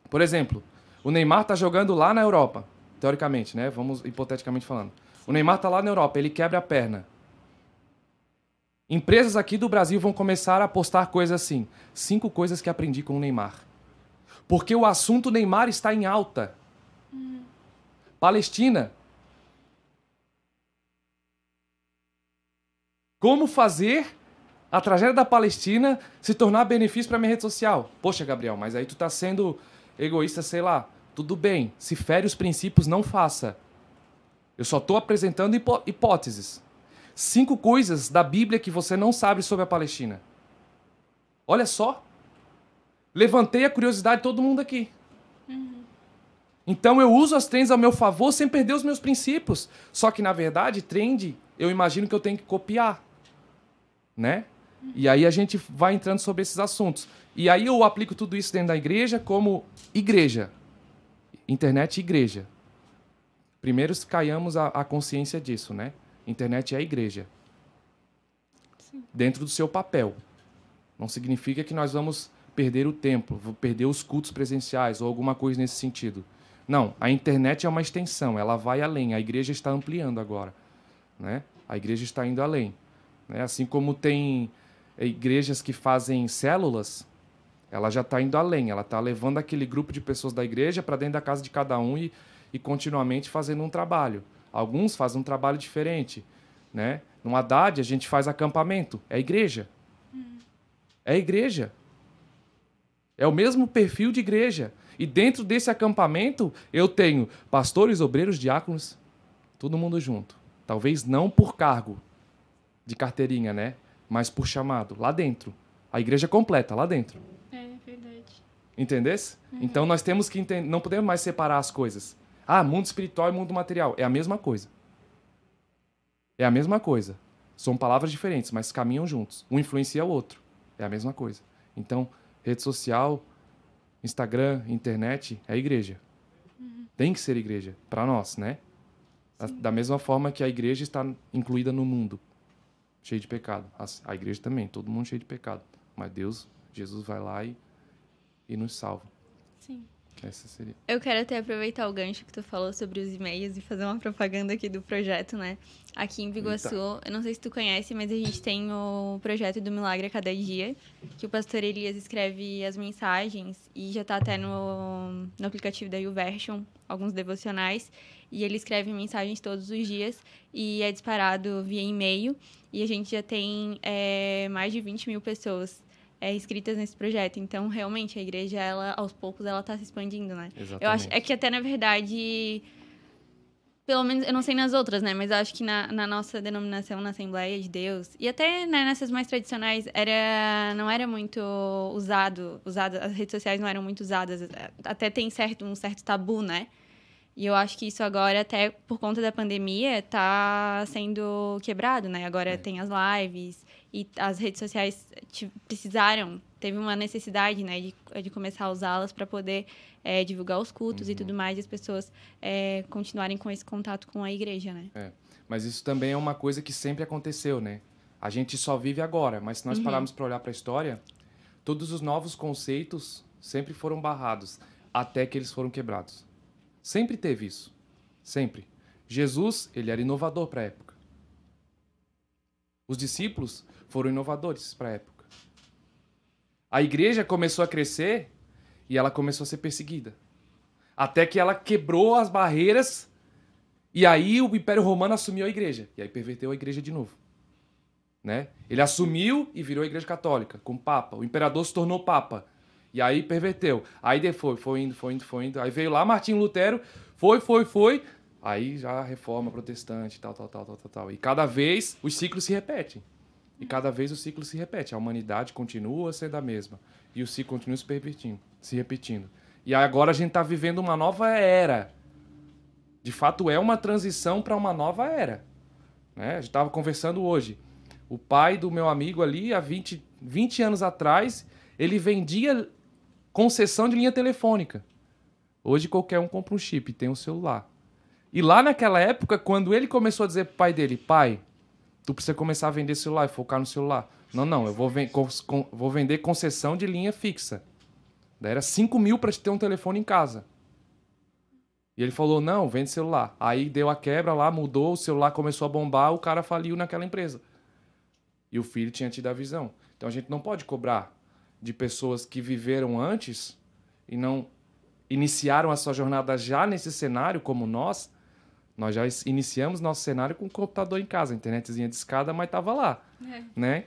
Speaker 3: Por exemplo, o Neymar está jogando lá na Europa, teoricamente, né? Vamos hipoteticamente falando. O Neymar está lá na Europa, ele quebra a perna. Empresas aqui do Brasil vão começar a postar coisas assim. Cinco coisas que aprendi com o Neymar. Porque o assunto Neymar está em alta. Hum. Palestina. Como fazer a tragédia da Palestina se tornar benefício para minha rede social? Poxa, Gabriel, mas aí tu está sendo egoísta, sei lá. Tudo bem, se fere os princípios, não faça. Eu só estou apresentando hipó hipóteses. Cinco coisas da Bíblia que você não sabe sobre a Palestina. Olha só. Levantei a curiosidade de todo mundo aqui. Uhum. Então eu uso as trends ao meu favor sem perder os meus princípios. Só que, na verdade, trend, eu imagino que eu tenho que copiar. Né? Uhum. E aí a gente vai entrando sobre esses assuntos. E aí eu aplico tudo isso dentro da igreja como igreja internet e igreja. Primeiro caiamos a, a consciência disso, né? Internet é a igreja. Sim. Dentro do seu papel. Não significa que nós vamos perder o templo, perder os cultos presenciais ou alguma coisa nesse sentido. Não, a internet é uma extensão, ela vai além. A igreja está ampliando agora, né? A igreja está indo além, né? Assim como tem igrejas que fazem células, ela já está indo além, ela está levando aquele grupo de pessoas da igreja para dentro da casa de cada um e, e continuamente fazendo um trabalho. Alguns fazem um trabalho diferente. Né? No Haddad, a gente faz acampamento. É igreja. É igreja. É o mesmo perfil de igreja. E dentro desse acampamento, eu tenho pastores, obreiros, diáconos, todo mundo junto. Talvez não por cargo de carteirinha, né? Mas por chamado, lá dentro. A igreja completa, lá dentro. Entendesse? Uhum. Então nós temos que entender, não podemos mais separar as coisas. Ah, mundo espiritual e mundo material. É a mesma coisa. É a mesma coisa. São palavras diferentes, mas caminham juntos. Um influencia o outro. É a mesma coisa. Então, rede social, Instagram, internet, é igreja. Uhum. Tem que ser igreja, para nós, né? Sim. Da mesma forma que a igreja está incluída no mundo, cheio de pecado. A igreja também, todo mundo cheio de pecado. Mas Deus, Jesus vai lá e e nos salva.
Speaker 2: Sim.
Speaker 3: Essa seria.
Speaker 1: Eu quero até aproveitar o gancho que tu falou sobre os e-mails e fazer uma propaganda aqui do projeto, né? Aqui em Biguaçu, Eita. eu não sei se tu conhece, mas a gente tem o projeto do Milagre a Cada Dia, que o pastor Elias escreve as mensagens e já tá até no, no aplicativo da YouVersion, alguns devocionais, e ele escreve mensagens todos os dias e é disparado via e-mail. E a gente já tem é, mais de 20 mil pessoas é, inscritas nesse projeto. Então, realmente, a igreja, ela, aos poucos, ela está se expandindo, né?
Speaker 3: Exatamente.
Speaker 1: Eu acho é que até, na verdade, pelo menos, eu não sei nas outras, né? Mas eu acho que na, na nossa denominação, na Assembleia de Deus, e até né, nessas mais tradicionais, era, não era muito usado, usado, as redes sociais não eram muito usadas. Até tem certo, um certo tabu, né? E eu acho que isso agora, até por conta da pandemia, está sendo quebrado, né? Agora é. tem as lives e as redes sociais precisaram, teve uma necessidade, né, de, de começar a usá-las para poder é, divulgar os cultos uhum. e tudo mais, e as pessoas é, continuarem com esse contato com a igreja, né?
Speaker 3: É. Mas isso também é uma coisa que sempre aconteceu, né? A gente só vive agora, mas se nós uhum. pararmos para olhar para a história, todos os novos conceitos sempre foram barrados até que eles foram quebrados. Sempre teve isso. Sempre. Jesus, ele era inovador para a época. Os discípulos foram inovadores para a época. A igreja começou a crescer e ela começou a ser perseguida. Até que ela quebrou as barreiras e aí o Império Romano assumiu a igreja. E aí perverteu a igreja de novo. Né? Ele assumiu e virou a igreja católica, com Papa. O imperador se tornou Papa. E aí perverteu. Aí depois foi indo, foi indo, foi indo. Aí veio lá Martinho Lutero, foi, foi, foi. Aí já reforma protestante, tal, tal, tal, tal, tal. E cada vez os ciclos se repetem. E cada vez o ciclo se repete. A humanidade continua sendo a mesma. E o ciclo continua se repetindo se repetindo. E agora a gente está vivendo uma nova era. De fato, é uma transição para uma nova era. Né? A gente estava conversando hoje. O pai do meu amigo ali, há 20, 20 anos atrás, ele vendia concessão de linha telefônica. Hoje qualquer um compra um chip, tem um celular. E lá naquela época, quando ele começou a dizer pro pai dele, pai, tu precisa começar a vender celular e focar no celular. Não, não, eu vou, ven vou vender concessão de linha fixa. Daí era 5 mil para ter um telefone em casa. E ele falou: não, vende celular. Aí deu a quebra lá, mudou, o celular começou a bombar, o cara faliu naquela empresa. E o filho tinha tido a visão. Então a gente não pode cobrar de pessoas que viveram antes e não iniciaram a sua jornada já nesse cenário, como nós. Nós já iniciamos nosso cenário com o computador em casa, internetzinha de escada, mas tava lá, é. né?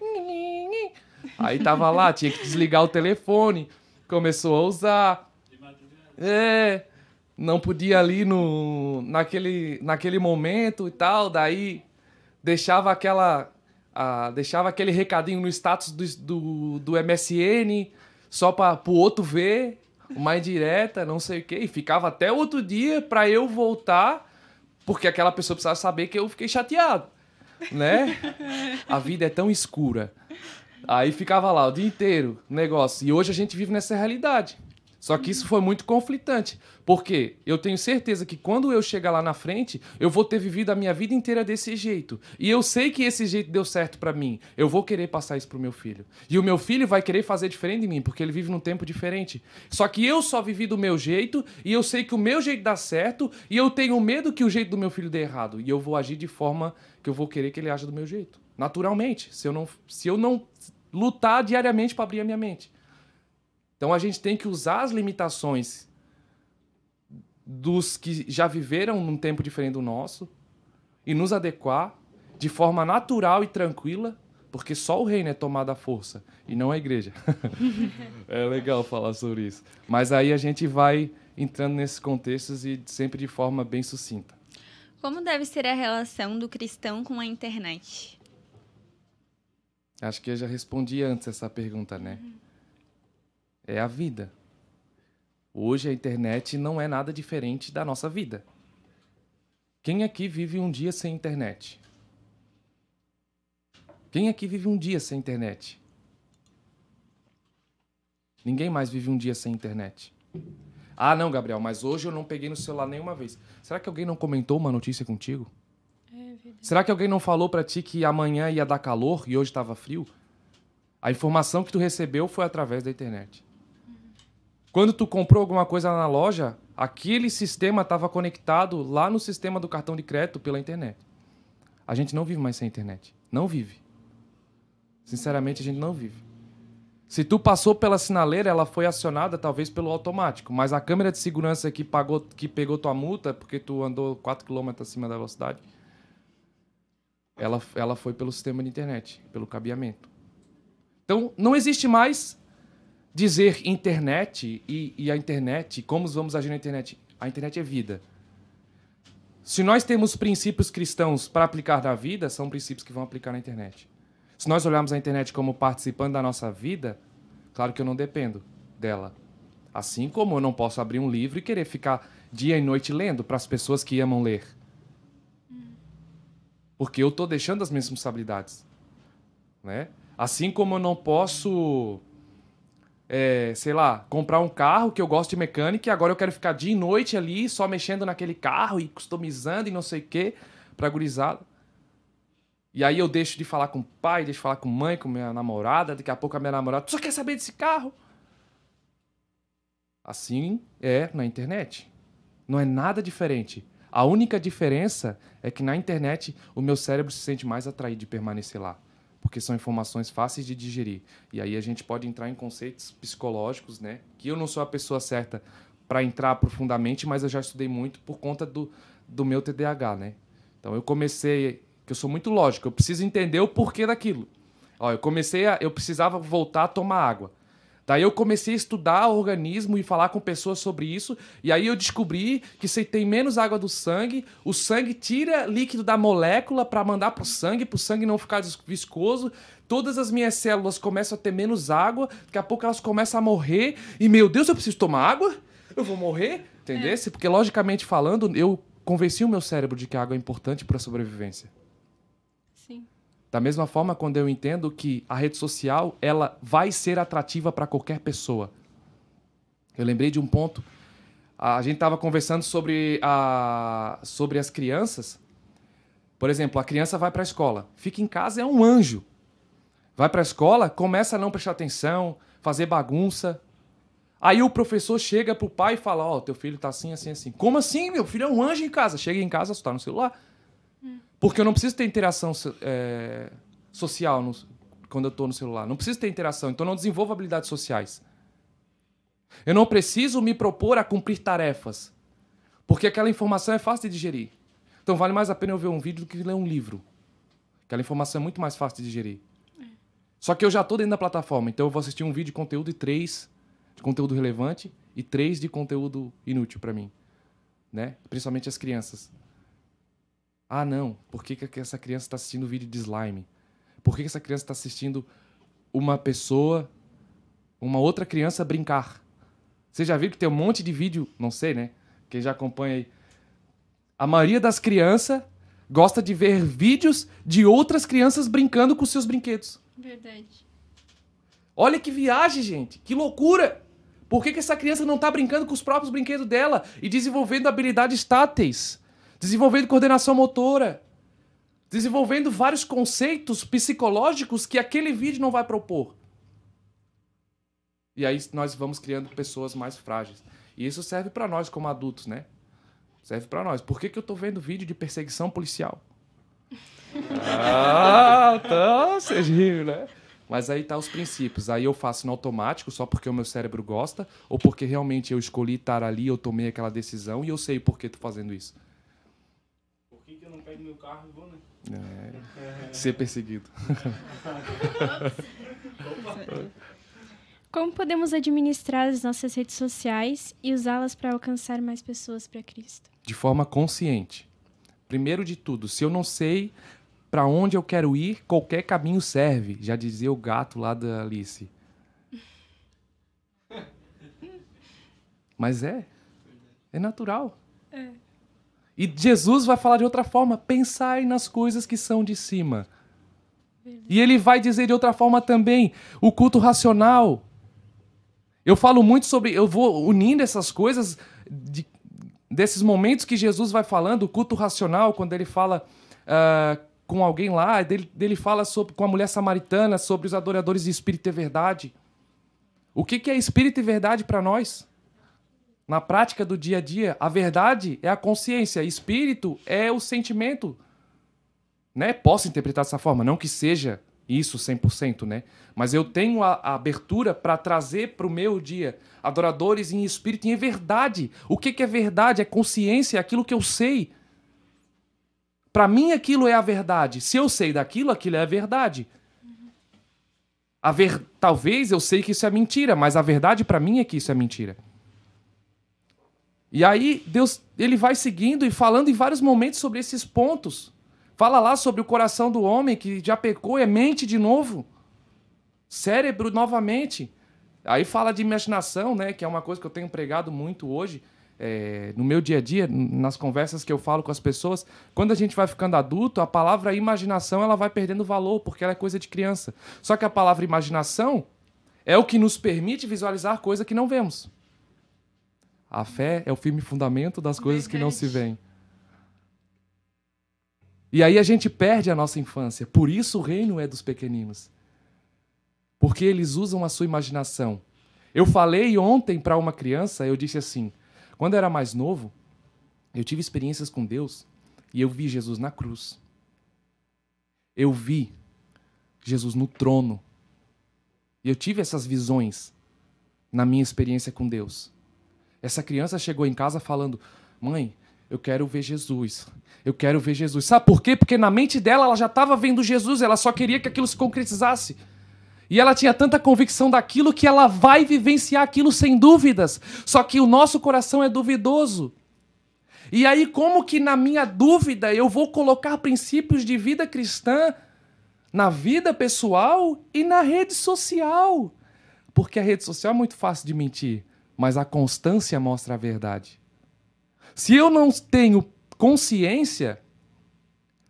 Speaker 3: Aí tava lá, tinha que desligar o telefone, começou a usar. É, não podia ali no, naquele, naquele momento e tal, daí deixava aquela deixava aquele recadinho no status do, do, do MSN só para o outro ver, uma indireta, não sei o quê, e ficava até outro dia para eu voltar, porque aquela pessoa precisava saber que eu fiquei chateado, né? A vida é tão escura. Aí ficava lá o dia inteiro, negócio. E hoje a gente vive nessa realidade. Só que isso foi muito conflitante. Porque eu tenho certeza que quando eu chegar lá na frente, eu vou ter vivido a minha vida inteira desse jeito. E eu sei que esse jeito deu certo para mim. Eu vou querer passar isso pro meu filho. E o meu filho vai querer fazer diferente de mim, porque ele vive num tempo diferente. Só que eu só vivi do meu jeito, e eu sei que o meu jeito dá certo, e eu tenho medo que o jeito do meu filho dê errado. E eu vou agir de forma que eu vou querer que ele haja do meu jeito. Naturalmente. Se eu não, se eu não lutar diariamente para abrir a minha mente. Então a gente tem que usar as limitações dos que já viveram num tempo diferente do nosso e nos adequar de forma natural e tranquila, porque só o reino é tomado à força e não a igreja. é legal falar sobre isso. Mas aí a gente vai entrando nesses contextos e sempre de forma bem sucinta.
Speaker 1: Como deve ser a relação do cristão com a internet?
Speaker 3: Acho que eu já respondi antes essa pergunta, né? É a vida. Hoje a internet não é nada diferente da nossa vida. Quem aqui vive um dia sem internet? Quem aqui vive um dia sem internet? Ninguém mais vive um dia sem internet. Ah, não, Gabriel, mas hoje eu não peguei no celular nenhuma vez. Será que alguém não comentou uma notícia contigo? Será que alguém não falou para ti que amanhã ia dar calor e hoje estava frio? A informação que tu recebeu foi através da internet. Quando tu comprou alguma coisa na loja, aquele sistema estava conectado lá no sistema do cartão de crédito pela internet. A gente não vive mais sem internet. Não vive. Sinceramente, a gente não vive. Se tu passou pela sinaleira, ela foi acionada talvez pelo automático, mas a câmera de segurança que, pagou, que pegou tua multa porque tu andou 4 km acima da velocidade, ela, ela foi pelo sistema de internet, pelo cabeamento. Então, não existe mais dizer internet e, e a internet, como vamos agir na internet. A internet é vida. Se nós temos princípios cristãos para aplicar na vida, são princípios que vão aplicar na internet. Se nós olharmos a internet como participando da nossa vida, claro que eu não dependo dela. Assim como eu não posso abrir um livro e querer ficar dia e noite lendo para as pessoas que amam ler. Porque eu estou deixando as minhas responsabilidades. Né? Assim como eu não posso é, sei lá, comprar um carro que eu gosto de mecânica e agora eu quero ficar dia e noite ali só mexendo naquele carro e customizando e não sei o quê pra gurizada. E aí eu deixo de falar com o pai, deixo de falar com a mãe, com minha namorada, daqui a pouco a minha namorada, só quer saber desse carro? Assim é na internet. Não é nada diferente. A única diferença é que na internet o meu cérebro se sente mais atraído de permanecer lá porque são informações fáceis de digerir. E aí a gente pode entrar em conceitos psicológicos, né? Que eu não sou a pessoa certa para entrar profundamente, mas eu já estudei muito por conta do, do meu TDAH, né? Então eu comecei, que eu sou muito lógico, eu preciso entender o porquê daquilo. Ó, eu comecei a, eu precisava voltar a tomar água. Daí eu comecei a estudar o organismo e falar com pessoas sobre isso. E aí eu descobri que se tem menos água do sangue, o sangue tira líquido da molécula para mandar pro sangue, pro sangue não ficar viscoso. Todas as minhas células começam a ter menos água, daqui a pouco elas começam a morrer. E meu Deus, eu preciso tomar água? Eu vou morrer? Entendeu? É. Porque logicamente falando, eu convenci o meu cérebro de que a água é importante para a sobrevivência. Da mesma forma, quando eu entendo que a rede social ela vai ser atrativa para qualquer pessoa. Eu lembrei de um ponto. A gente estava conversando sobre, a, sobre as crianças. Por exemplo, a criança vai para a escola, fica em casa, é um anjo. Vai para a escola, começa a não prestar atenção, fazer bagunça. Aí o professor chega pro pai e fala: Ó, oh, teu filho tá assim, assim, assim. Como assim? Meu filho é um anjo em casa. Chega em casa, está no celular. Porque eu não preciso ter interação é, social no, quando eu estou no celular. Não preciso ter interação, então eu não desenvolvo habilidades sociais. Eu não preciso me propor a cumprir tarefas. Porque aquela informação é fácil de digerir. Então vale mais a pena eu ver um vídeo do que ler um livro. Aquela informação é muito mais fácil de digerir. Só que eu já estou dentro da plataforma, então eu vou assistir um vídeo de conteúdo e três de conteúdo relevante e três de conteúdo inútil para mim. Né? Principalmente as crianças. Ah, não, por que, que essa criança está assistindo vídeo de slime? Por que, que essa criança está assistindo uma pessoa, uma outra criança brincar? Você já viu que tem um monte de vídeo, não sei, né? Quem já acompanha aí. A maioria das crianças gosta de ver vídeos de outras crianças brincando com seus brinquedos.
Speaker 2: Verdade.
Speaker 3: Olha que viagem, gente. Que loucura! Por que, que essa criança não está brincando com os próprios brinquedos dela e desenvolvendo habilidades táteis? Desenvolvendo coordenação motora, desenvolvendo vários conceitos psicológicos que aquele vídeo não vai propor. E aí nós vamos criando pessoas mais frágeis. E isso serve para nós como adultos, né? Serve para nós. Por que, que eu tô vendo vídeo de perseguição policial? ah, tá, riram, né? Mas aí tá os princípios. Aí eu faço no automático só porque o meu cérebro gosta ou porque realmente eu escolhi estar ali, eu tomei aquela decisão e eu sei por que tô fazendo isso
Speaker 4: pego meu carro e vou, né?
Speaker 3: É, ser perseguido.
Speaker 2: Como podemos administrar as nossas redes sociais e usá-las para alcançar mais pessoas para Cristo?
Speaker 3: De forma consciente. Primeiro de tudo, se eu não sei para onde eu quero ir, qualquer caminho serve, já dizia o gato lá da Alice. Mas é, é natural. É. E Jesus vai falar de outra forma: pensai nas coisas que são de cima. E ele vai dizer de outra forma também: o culto racional. Eu falo muito sobre. Eu vou unindo essas coisas, de, desses momentos que Jesus vai falando, o culto racional, quando ele fala uh, com alguém lá, dele fala sobre, com a mulher samaritana sobre os adoradores de espírito e verdade. O que, que é espírito e verdade para nós? Na prática do dia a dia, a verdade é a consciência, espírito é o sentimento. Né? Posso interpretar dessa forma, não que seja isso 100%, né? Mas eu tenho a, a abertura para trazer para o meu dia adoradores em espírito e em verdade. O que, que é verdade? É consciência, é aquilo que eu sei. Para mim, aquilo é a verdade. Se eu sei daquilo, aquilo é a verdade. A ver... Talvez eu sei que isso é mentira, mas a verdade para mim é que isso é mentira. E aí Deus, ele vai seguindo e falando em vários momentos sobre esses pontos. Fala lá sobre o coração do homem que já pecou, é mente de novo. Cérebro novamente. Aí fala de imaginação, né, que é uma coisa que eu tenho pregado muito hoje é, no meu dia a dia, nas conversas que eu falo com as pessoas, quando a gente vai ficando adulto, a palavra imaginação ela vai perdendo valor, porque ela é coisa de criança. Só que a palavra imaginação é o que nos permite visualizar coisa que não vemos. A fé é o firme fundamento das coisas Verdade. que não se veem. E aí a gente perde a nossa infância. Por isso o reino é dos pequeninos. Porque eles usam a sua imaginação. Eu falei ontem para uma criança, eu disse assim: quando eu era mais novo, eu tive experiências com Deus e eu vi Jesus na cruz. Eu vi Jesus no trono. E eu tive essas visões na minha experiência com Deus. Essa criança chegou em casa falando: Mãe, eu quero ver Jesus. Eu quero ver Jesus. Sabe por quê? Porque na mente dela ela já estava vendo Jesus, ela só queria que aquilo se concretizasse. E ela tinha tanta convicção daquilo que ela vai vivenciar aquilo sem dúvidas. Só que o nosso coração é duvidoso. E aí, como que na minha dúvida eu vou colocar princípios de vida cristã na vida pessoal e na rede social? Porque a rede social é muito fácil de mentir, mas a constância mostra a verdade. Se eu não tenho consciência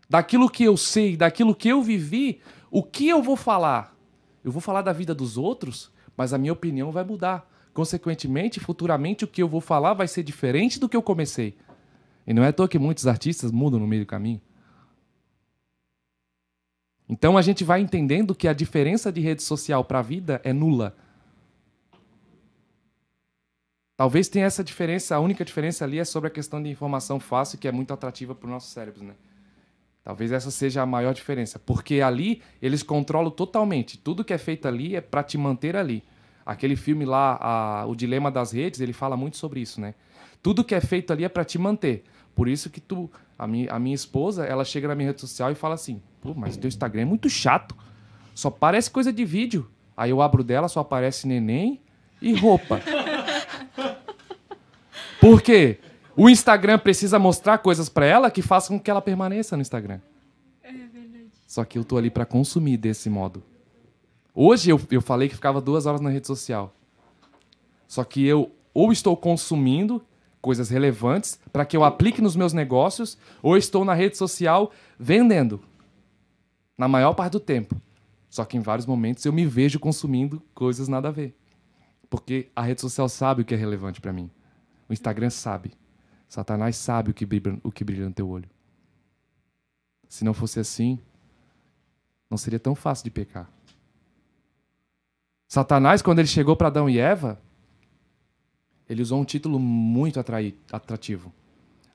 Speaker 3: daquilo que eu sei, daquilo que eu vivi, o que eu vou falar? Eu vou falar da vida dos outros, mas a minha opinião vai mudar. Consequentemente, futuramente, o que eu vou falar vai ser diferente do que eu comecei. E não é à toa que muitos artistas mudam no meio do caminho. Então a gente vai entendendo que a diferença de rede social para a vida é nula. Talvez tenha essa diferença, a única diferença ali é sobre a questão de informação fácil, que é muito atrativa para o nosso cérebro, né? Talvez essa seja a maior diferença, porque ali eles controlam totalmente. Tudo que é feito ali é para te manter ali. Aquele filme lá, a, o Dilema das Redes, ele fala muito sobre isso, né? Tudo que é feito ali é para te manter. Por isso que tu, a minha, a minha esposa, ela chega na minha rede social e fala assim: "Pô, mas teu Instagram é muito chato. Só parece coisa de vídeo". Aí eu abro dela, só aparece neném e roupa. Por quê? O Instagram precisa mostrar coisas para ela que façam com que ela permaneça no Instagram.
Speaker 2: É verdade.
Speaker 3: Só que eu tô ali para consumir desse modo. Hoje eu, eu falei que ficava duas horas na rede social. Só que eu ou estou consumindo coisas relevantes para que eu aplique nos meus negócios, ou estou na rede social vendendo. Na maior parte do tempo. Só que em vários momentos eu me vejo consumindo coisas nada a ver. Porque a rede social sabe o que é relevante para mim. O Instagram sabe. Satanás sabe o que, brilha, o que brilha no teu olho. Se não fosse assim, não seria tão fácil de pecar. Satanás, quando ele chegou para Adão e Eva, ele usou um título muito atrativo.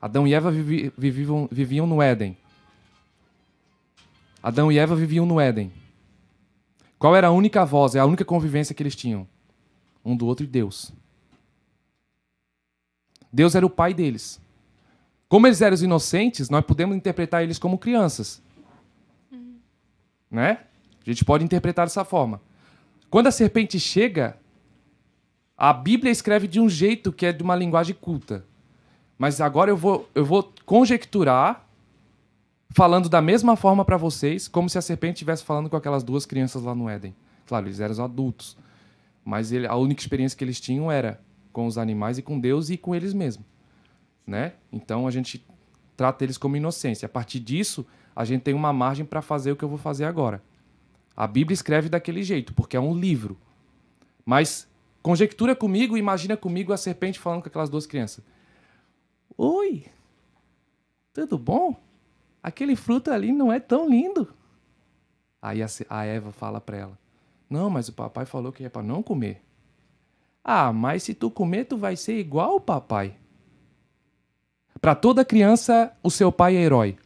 Speaker 3: Adão e Eva vivi, viviam, viviam no Éden. Adão e Eva viviam no Éden. Qual era a única voz, é a única convivência que eles tinham? Um do outro e Deus. Deus era o pai deles. Como eles eram os inocentes, nós podemos interpretar eles como crianças. Né? A gente pode interpretar dessa forma. Quando a serpente chega, a Bíblia escreve de um jeito que é de uma linguagem culta. Mas agora eu vou, eu vou conjecturar, falando da mesma forma para vocês, como se a serpente estivesse falando com aquelas duas crianças lá no Éden. Claro, eles eram adultos. Mas ele, a única experiência que eles tinham era com os animais e com Deus e com eles mesmos, né? Então a gente trata eles como inocência. A partir disso, a gente tem uma margem para fazer o que eu vou fazer agora. A Bíblia escreve daquele jeito, porque é um livro. Mas conjectura comigo, imagina comigo a serpente falando com aquelas duas crianças. Oi, tudo bom? Aquele fruto ali não é tão lindo. Aí a Eva fala para ela: Não, mas o papai falou que é para não comer. Ah, mas se tu comer, tu vai ser igual o papai. Para toda criança, o seu pai é herói.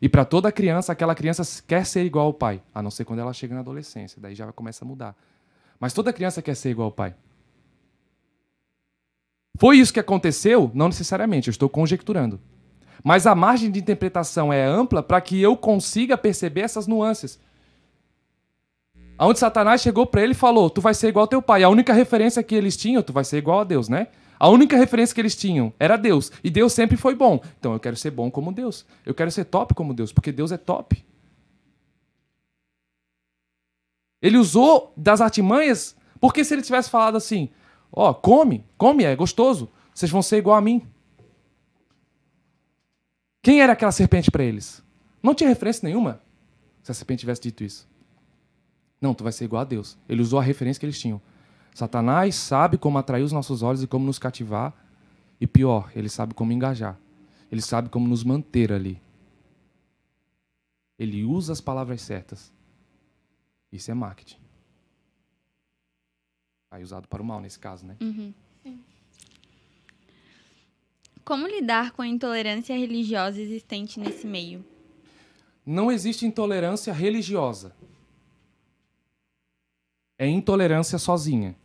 Speaker 3: E para toda criança, aquela criança quer ser igual ao pai, a não ser quando ela chega na adolescência, daí já começa a mudar. Mas toda criança quer ser igual ao pai. Foi isso que aconteceu? Não necessariamente, eu estou conjecturando. Mas a margem de interpretação é ampla para que eu consiga perceber essas nuances. Onde Satanás chegou para ele e falou: Tu vai ser igual ao teu pai. A única referência que eles tinham, tu vai ser igual a Deus, né? A A única referência que eles tinham era Deus. E Deus sempre foi bom. Então eu quero ser bom como Deus. Eu quero ser top como Deus, porque Deus é top. Ele usou das artimanhas, porque se ele tivesse falado assim: Ó, oh, come, come, é gostoso, vocês vão ser igual a mim. Quem era aquela serpente para eles? Não tinha referência nenhuma se a serpente tivesse dito isso. Não, tu vai ser igual a Deus. Ele usou a referência que eles tinham. Satanás sabe como atrair os nossos olhos e como nos cativar. E pior, ele sabe como engajar. Ele sabe como nos manter ali. Ele usa as palavras certas. Isso é marketing. Aí usado para o mal nesse caso, né?
Speaker 1: Uhum. Como lidar com a intolerância religiosa existente nesse meio?
Speaker 3: Não existe intolerância religiosa. É intolerância sozinha.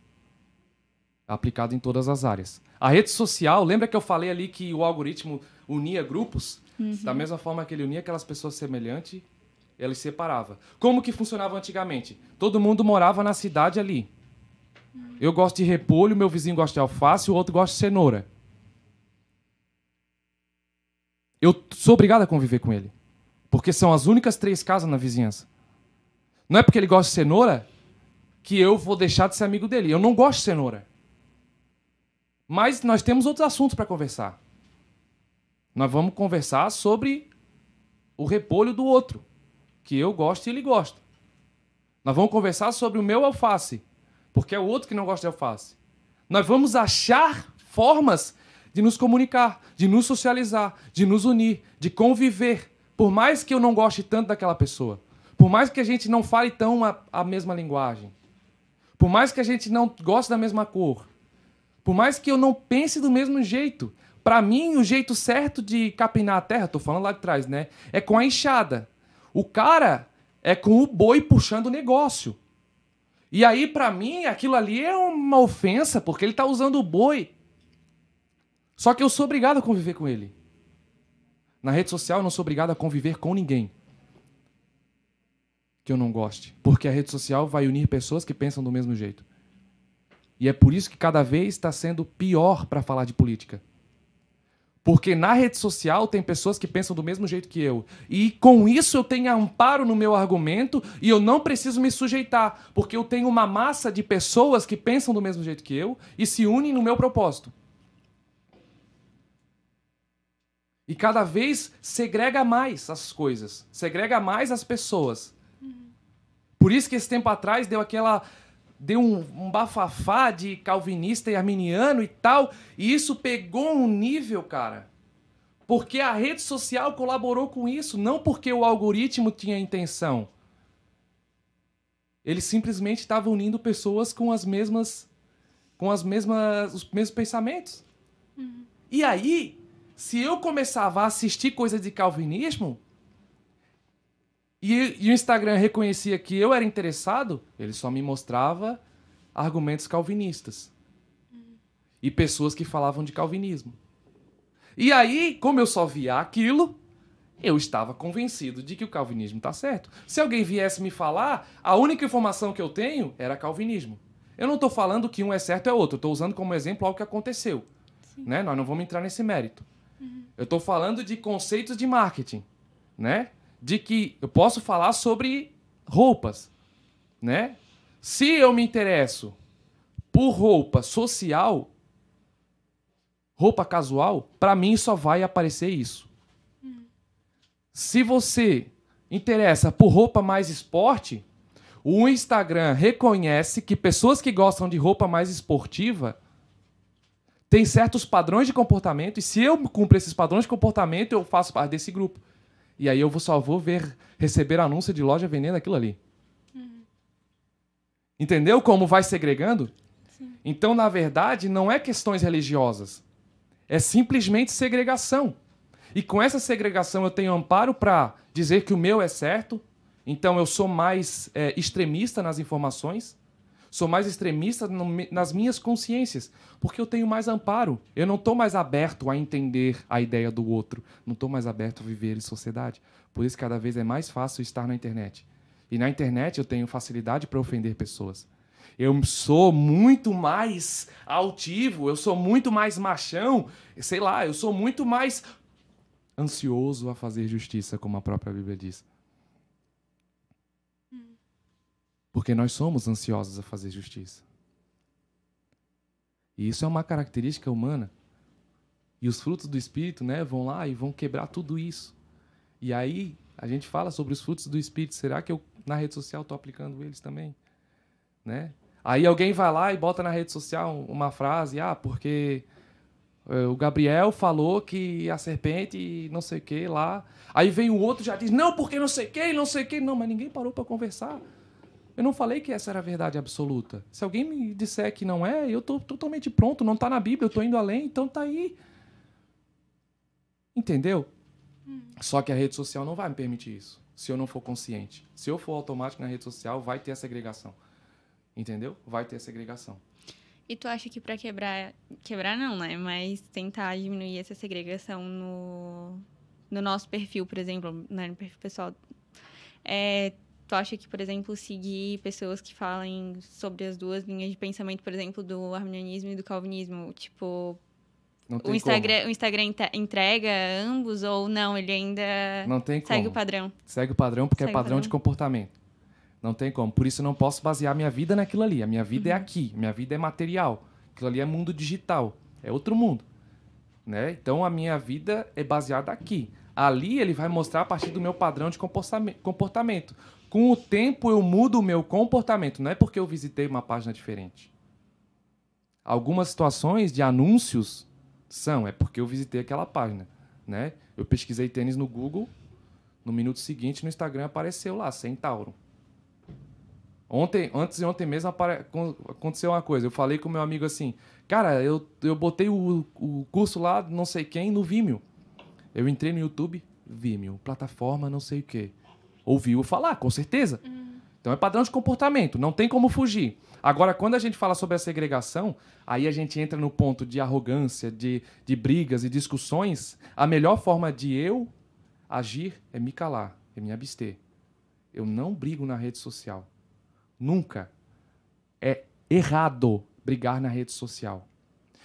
Speaker 3: Aplicado em todas as áreas. A rede social, lembra que eu falei ali que o algoritmo unia grupos? Uhum. Da mesma forma que ele unia aquelas pessoas semelhantes, ele separava. Como que funcionava antigamente? Todo mundo morava na cidade ali. Eu gosto de repolho, meu vizinho gosta de alface, o outro gosta de cenoura. Eu sou obrigado a conviver com ele. Porque são as únicas três casas na vizinhança. Não é porque ele gosta de cenoura que eu vou deixar de ser amigo dele. Eu não gosto de cenoura. Mas nós temos outros assuntos para conversar. Nós vamos conversar sobre o repolho do outro, que eu gosto e ele gosta. Nós vamos conversar sobre o meu alface, porque é o outro que não gosta de alface. Nós vamos achar formas de nos comunicar, de nos socializar, de nos unir, de conviver, por mais que eu não goste tanto daquela pessoa, por mais que a gente não fale tão a, a mesma linguagem, por mais que a gente não goste da mesma cor, por mais que eu não pense do mesmo jeito, para mim o jeito certo de capinar a terra, tô falando lá de trás, né, é com a enxada. O cara é com o boi puxando o negócio. E aí, para mim, aquilo ali é uma ofensa, porque ele tá usando o boi. Só que eu sou obrigado a conviver com ele. Na rede social eu não sou obrigado a conviver com ninguém que eu não goste, porque a rede social vai unir pessoas que pensam do mesmo jeito. E é por isso que cada vez está sendo pior para falar de política. Porque na rede social tem pessoas que pensam do mesmo jeito que eu. E com isso eu tenho amparo no meu argumento e eu não preciso me sujeitar, porque eu tenho uma massa de pessoas que pensam do mesmo jeito que eu e se unem no meu propósito. E cada vez segrega mais as coisas, segrega mais as pessoas. Por isso que esse tempo atrás deu aquela. Deu um, um bafafá de calvinista e arminiano e tal. E isso pegou um nível, cara. Porque a rede social colaborou com isso, não porque o algoritmo tinha intenção. Ele simplesmente estava unindo pessoas com as mesmas com as mesmas os mesmos pensamentos. Uhum. E aí, se eu começava a assistir coisas de calvinismo e, e, o Instagram reconhecia que eu era interessado, ele só me mostrava argumentos calvinistas e pessoas que falavam de calvinismo. E aí, como eu só via aquilo, eu estava convencido de que o calvinismo está certo. Se alguém viesse me falar, a única informação que eu tenho era calvinismo. Eu não estou falando que um é certo é outro, estou usando como exemplo algo que aconteceu. Né? Nós não vamos entrar nesse mérito. Eu estou falando de conceitos de marketing, né? De que eu posso falar sobre roupas, né? Se eu me interesso por roupa social, roupa casual, para mim só vai aparecer isso. Se você interessa por roupa mais esporte, o Instagram reconhece que pessoas que gostam de roupa mais esportiva tem certos padrões de comportamento, e se eu cumpro esses padrões de comportamento, eu faço parte desse grupo. E aí eu só vou ver, receber anúncio de loja vendendo aquilo ali. Uhum. Entendeu como vai segregando? Sim. Então, na verdade, não é questões religiosas. É simplesmente segregação. E com essa segregação eu tenho amparo para dizer que o meu é certo, então eu sou mais é, extremista nas informações Sou mais extremista nas minhas consciências, porque eu tenho mais amparo. Eu não estou mais aberto a entender a ideia do outro. Não estou mais aberto a viver em sociedade. Por isso, cada vez é mais fácil estar na internet. E na internet eu tenho facilidade para ofender pessoas. eu sou muito mais altivo, eu sou muito mais machão, sei lá, eu sou muito mais ansioso a fazer justiça, como a própria Bíblia diz. Porque nós somos ansiosos a fazer justiça. E isso é uma característica humana. E os frutos do Espírito né, vão lá e vão quebrar tudo isso. E aí a gente fala sobre os frutos do Espírito. Será que eu na rede social estou aplicando eles também? Né? Aí alguém vai lá e bota na rede social uma frase, ah, porque eh, o Gabriel falou que a serpente não sei o que lá. Aí vem o outro já diz, não, porque não sei o que, não sei o que. Não, mas ninguém parou para conversar. Eu não falei que essa era a verdade absoluta. Se alguém me disser que não é, eu estou totalmente pronto. Não está na Bíblia, eu estou indo além, então está aí. Entendeu? Hum. Só que a rede social não vai me permitir isso, se eu não for consciente. Se eu for automático na rede social, vai ter a segregação. Entendeu? Vai ter a segregação.
Speaker 1: E tu acha que para quebrar, quebrar não, né? Mas tentar diminuir essa segregação no, no nosso perfil, por exemplo, né? no perfil pessoal, é, Tu acha que, por exemplo, seguir pessoas que falem sobre as duas linhas de pensamento, por exemplo, do arminianismo e do calvinismo, tipo, o Instagram, como. o Instagram entrega ambos ou não? Ele ainda
Speaker 3: não tem
Speaker 1: segue
Speaker 3: como.
Speaker 1: o padrão?
Speaker 3: Segue o padrão porque é segue é padrão, padrão, de comportamento. Não tem como. Por isso eu não posso basear minha vida naquilo ali. A minha vida é uhum. é aqui. Minha vida é material. Aquilo ali é mundo digital. É outro mundo. Né? Então a minha vida é baseada aqui. Ali ele vai mostrar a partir do meu padrão de comportamento. Com o tempo eu mudo o meu comportamento, não é porque eu visitei uma página diferente. Algumas situações de anúncios são, é porque eu visitei aquela página, né? Eu pesquisei tênis no Google, no minuto seguinte no Instagram apareceu lá, Centauro. Ontem, antes de ontem mesmo aconteceu uma coisa. Eu falei com meu amigo assim, cara, eu, eu botei o, o curso lá, não sei quem, no Vimeo. Eu entrei no YouTube, Vimeo, plataforma não sei o quê ouviu falar, com certeza. Uhum. Então é padrão de comportamento, não tem como fugir. Agora, quando a gente fala sobre a segregação, aí a gente entra no ponto de arrogância, de, de brigas e discussões. A melhor forma de eu agir é me calar, é me abster. Eu não brigo na rede social. Nunca. É errado brigar na rede social.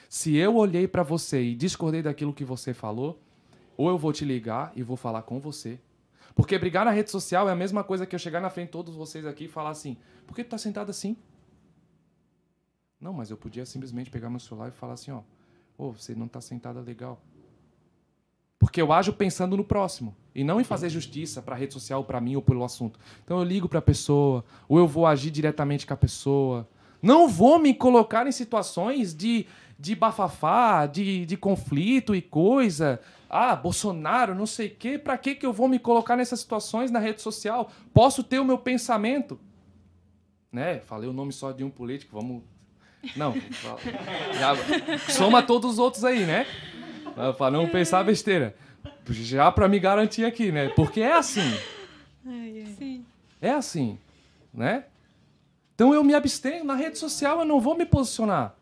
Speaker 3: Se eu olhei para você e discordei daquilo que você falou, ou eu vou te ligar e vou falar com você, porque brigar na rede social é a mesma coisa que eu chegar na frente de todos vocês aqui e falar assim: por que tu tá sentado assim? Não, mas eu podia simplesmente pegar meu celular e falar assim: ó, oh, você não tá sentada legal. Porque eu ajo pensando no próximo e não em fazer justiça para a rede social, para mim ou pelo assunto. Então eu ligo para a pessoa, ou eu vou agir diretamente com a pessoa. Não vou me colocar em situações de, de bafafá, de, de conflito e coisa, ah, Bolsonaro, não sei o quê, para que que eu vou me colocar nessas situações na rede social? Posso ter o meu pensamento. Né? Falei o nome só de um político, vamos Não, já, soma todos os outros aí, né? Para não pensar besteira. Já para me garantir aqui, né? Porque é assim. Sim. É assim, né? Então eu me abstenho na rede social, eu não vou me posicionar.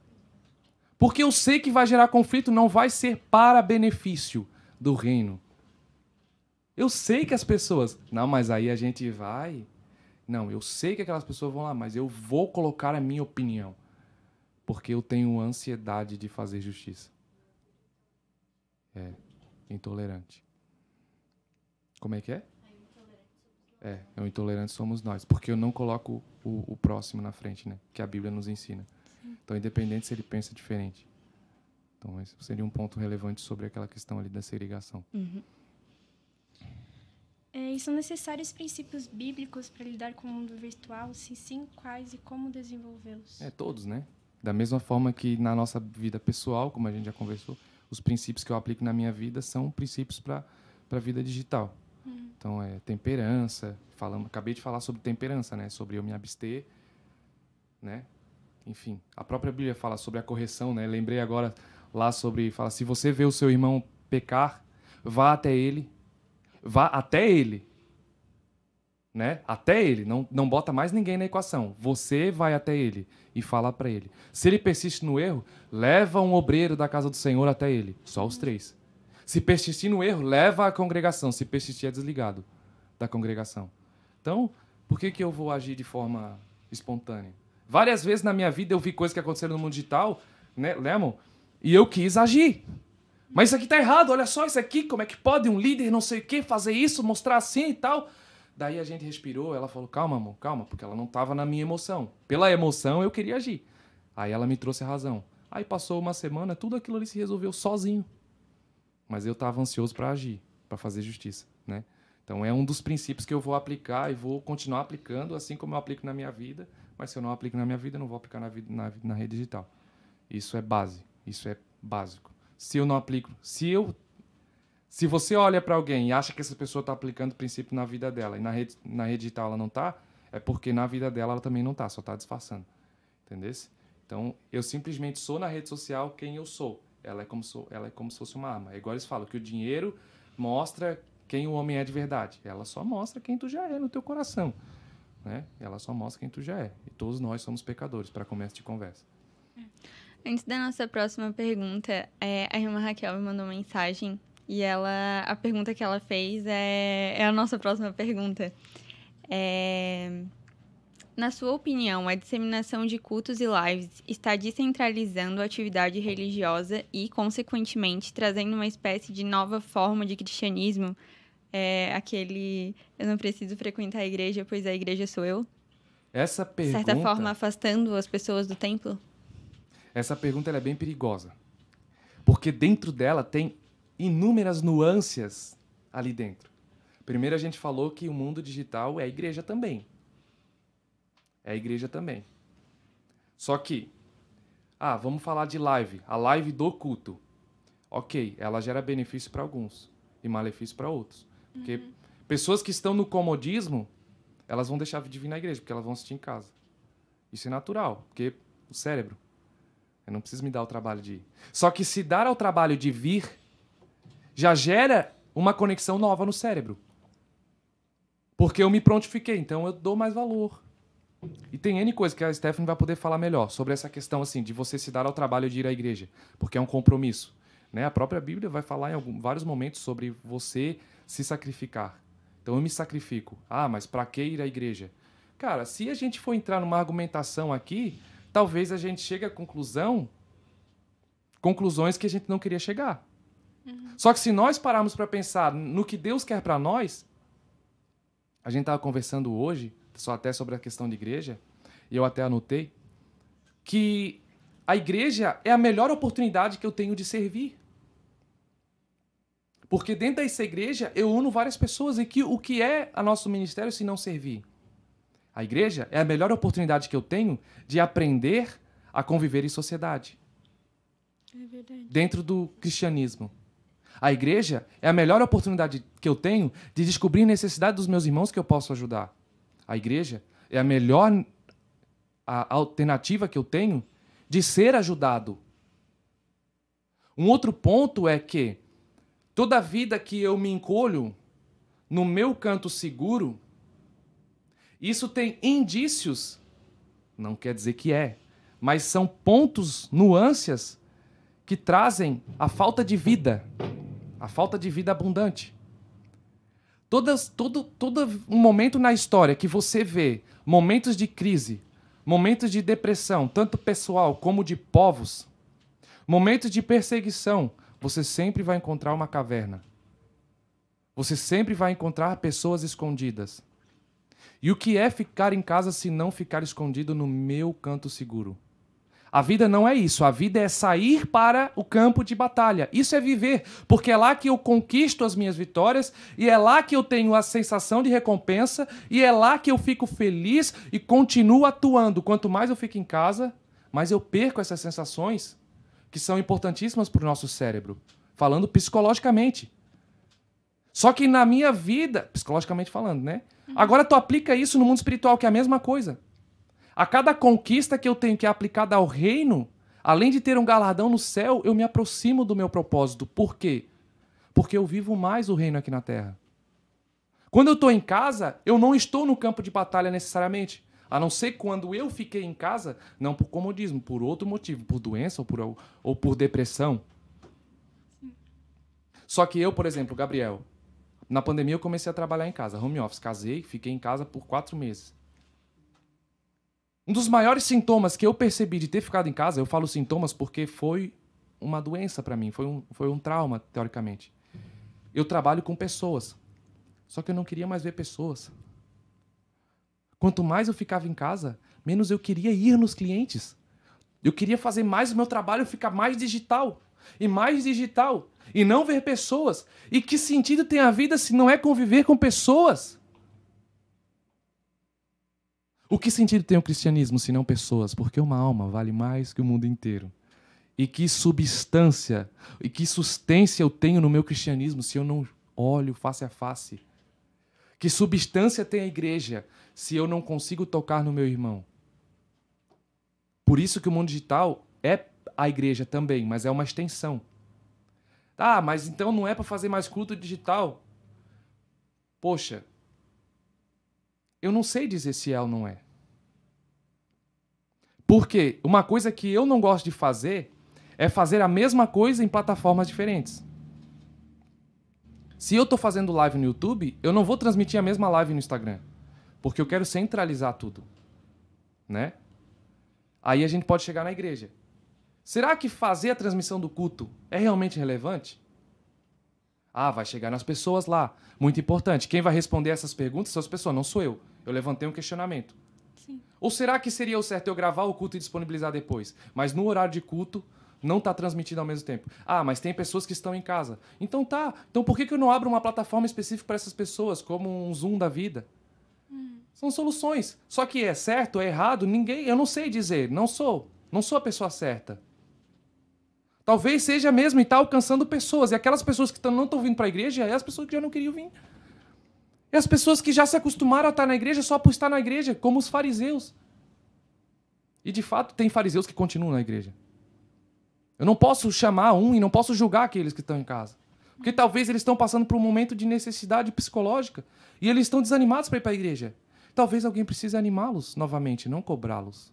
Speaker 3: Porque eu sei que vai gerar conflito, não vai ser para benefício do reino. Eu sei que as pessoas. Não, mas aí a gente vai. Não, eu sei que aquelas pessoas vão lá, mas eu vou colocar a minha opinião. Porque eu tenho ansiedade de fazer justiça. É, intolerante. Como é que é? É, é o intolerante somos nós. Porque eu não coloco o, o próximo na frente, né? Que a Bíblia nos ensina. Então, independente se ele pensa diferente. Então, esse seria um ponto relevante sobre aquela questão ali da segregação.
Speaker 2: Uhum. É, e são necessários princípios bíblicos para lidar com o mundo virtual? Se sim, quais e como desenvolvê-los?
Speaker 3: É, todos, né? Da mesma forma que na nossa vida pessoal, como a gente já conversou, os princípios que eu aplico na minha vida são princípios para a vida digital. Uhum. Então, é temperança, falamos, acabei de falar sobre temperança, né? Sobre eu me abster, né? Enfim, a própria Bíblia fala sobre a correção, né? Lembrei agora lá sobre fala se você vê o seu irmão pecar, vá até ele, vá até ele, né? Até ele, não não bota mais ninguém na equação. Você vai até ele e fala para ele. Se ele persiste no erro, leva um obreiro da casa do Senhor até ele, só os três. Se persistir no erro, leva a congregação. Se persistir é desligado da congregação. Então, por que que eu vou agir de forma espontânea? Várias vezes na minha vida eu vi coisas que aconteceram no mundo digital, né, Lemon? E eu quis agir. Mas isso aqui tá errado, olha só isso aqui, como é que pode um líder não sei o que fazer isso, mostrar assim e tal. Daí a gente respirou, ela falou, calma, amor, calma, porque ela não tava na minha emoção. Pela emoção eu queria agir. Aí ela me trouxe a razão. Aí passou uma semana, tudo aquilo ali se resolveu sozinho. Mas eu tava ansioso para agir, para fazer justiça, né? Então é um dos princípios que eu vou aplicar e vou continuar aplicando, assim como eu aplico na minha vida. Mas se eu não aplico na minha vida, eu não vou aplicar na, vida, na, na rede digital. Isso é base, isso é básico. Se eu não aplico, se eu se você olha para alguém e acha que essa pessoa está aplicando o princípio na vida dela e na rede, na rede digital ela não está, é porque na vida dela ela também não está, só está disfarçando. Entendeu? Então, eu simplesmente sou na rede social quem eu sou. Ela é como, sou, ela é como se fosse uma arma. É igual eles falam que o dinheiro mostra quem o homem é de verdade. Ela só mostra quem tu já é no teu coração. Né? Ela só mostra quem tu já é. E todos nós somos pecadores, para começo de conversa.
Speaker 1: Antes da nossa próxima pergunta, é, a irmã Raquel me mandou uma mensagem e ela, a pergunta que ela fez é, é a nossa próxima pergunta. É, na sua opinião, a disseminação de cultos e lives está descentralizando a atividade religiosa e, consequentemente, trazendo uma espécie de nova forma de cristianismo? É aquele eu não preciso frequentar a igreja, pois a igreja sou eu?
Speaker 3: Essa pergunta.
Speaker 1: De certa forma, afastando as pessoas do templo?
Speaker 3: Essa pergunta é bem perigosa. Porque dentro dela tem inúmeras nuances ali dentro. Primeiro a gente falou que o mundo digital é a igreja também. É a igreja também. Só que, ah, vamos falar de live, a live do culto. Ok, ela gera benefício para alguns e malefício para outros. Porque uhum. pessoas que estão no comodismo, elas vão deixar de vir na igreja, porque elas vão assistir em casa. Isso é natural, porque o cérebro eu não preciso me dar o trabalho de ir. Só que se dar ao trabalho de vir, já gera uma conexão nova no cérebro. Porque eu me prontifiquei, então eu dou mais valor. E tem N coisas que a Stephanie vai poder falar melhor sobre essa questão assim de você se dar ao trabalho de ir à igreja, porque é um compromisso. Né? A própria Bíblia vai falar em algum, vários momentos sobre você se sacrificar. Então eu me sacrifico. Ah, mas para que ir à igreja? Cara, se a gente for entrar numa argumentação aqui, talvez a gente chegue à conclusão, conclusões que a gente não queria chegar. Uhum. Só que se nós pararmos para pensar no que Deus quer para nós, a gente estava conversando hoje, só até sobre a questão de igreja, e eu até anotei, que a igreja é a melhor oportunidade que eu tenho de servir. Porque dentro dessa igreja eu uno várias pessoas e que o que é a nosso ministério se não servir? A igreja é a melhor oportunidade que eu tenho de aprender a conviver em sociedade.
Speaker 2: É verdade.
Speaker 3: Dentro do cristianismo. A igreja é a melhor oportunidade que eu tenho de descobrir a necessidade dos meus irmãos que eu posso ajudar. A igreja é a melhor a alternativa que eu tenho de ser ajudado. Um outro ponto é que toda vida que eu me encolho no meu canto seguro, isso tem indícios, não quer dizer que é, mas são pontos, nuances que trazem a falta de vida, a falta de vida abundante. Todas, todo, todo um momento na história que você vê momentos de crise, momentos de depressão, tanto pessoal como de povos, momentos de perseguição, você sempre vai encontrar uma caverna. Você sempre vai encontrar pessoas escondidas. E o que é ficar em casa se não ficar escondido no meu canto seguro? A vida não é isso. A vida é sair para o campo de batalha. Isso é viver, porque é lá que eu conquisto as minhas vitórias e é lá que eu tenho a sensação de recompensa e é lá que eu fico feliz e continuo atuando. Quanto mais eu fico em casa, mais eu perco essas sensações que são importantíssimas para o nosso cérebro, falando psicologicamente. Só que na minha vida, psicologicamente falando, né? Agora tu aplica isso no mundo espiritual, que é a mesma coisa. A cada conquista que eu tenho que é aplicada ao reino, além de ter um galardão no céu, eu me aproximo do meu propósito. Por quê? Porque eu vivo mais o reino aqui na terra. Quando eu estou em casa, eu não estou no campo de batalha necessariamente. A não ser quando eu fiquei em casa, não por comodismo, por outro motivo, por doença ou por, ou por depressão. Só que eu, por exemplo, Gabriel, na pandemia eu comecei a trabalhar em casa, home office. Casei, fiquei em casa por quatro meses. Um dos maiores sintomas que eu percebi de ter ficado em casa, eu falo sintomas porque foi uma doença para mim, foi um, foi um trauma, teoricamente. Eu trabalho com pessoas, só que eu não queria mais ver pessoas. Quanto mais eu ficava em casa, menos eu queria ir nos clientes. Eu queria fazer mais o meu trabalho ficar mais digital e mais digital e não ver pessoas. E que sentido tem a vida se não é conviver com pessoas? O que sentido tem o cristianismo se não pessoas? Porque uma alma vale mais que o mundo inteiro. E que substância e que sustância eu tenho no meu cristianismo se eu não olho face a face? Que substância tem a igreja se eu não consigo tocar no meu irmão? Por isso que o mundo digital é a igreja também, mas é uma extensão. Ah, mas então não é para fazer mais culto digital? Poxa, eu não sei dizer se é ou não é. Porque uma coisa que eu não gosto de fazer é fazer a mesma coisa em plataformas diferentes. Se eu estou fazendo live no YouTube, eu não vou transmitir a mesma live no Instagram, porque eu quero centralizar tudo, né? Aí a gente pode chegar na igreja. Será que fazer a transmissão do culto é realmente relevante? Ah, vai chegar nas pessoas lá. Muito importante. Quem vai responder essas perguntas são as pessoas, não sou eu. Eu levantei um questionamento. Sim. Ou será que seria o certo eu gravar o culto e disponibilizar depois? Mas no horário de culto não está transmitido ao mesmo tempo. Ah, mas tem pessoas que estão em casa. Então tá. Então por que, que eu não abro uma plataforma específica para essas pessoas, como um Zoom da vida? Hum. São soluções. Só que é certo, é errado, ninguém. Eu não sei dizer. Não sou. Não sou a pessoa certa. Talvez seja mesmo e está alcançando pessoas. E aquelas pessoas que não estão vindo para a igreja é as pessoas que já não queriam vir. É as pessoas que já se acostumaram a estar na igreja só por estar na igreja, como os fariseus. E de fato, tem fariseus que continuam na igreja. Eu não posso chamar um e não posso julgar aqueles que estão em casa. Porque talvez eles estão passando por um momento de necessidade psicológica e eles estão desanimados para ir para a igreja. Talvez alguém precise animá-los novamente, não cobrá-los.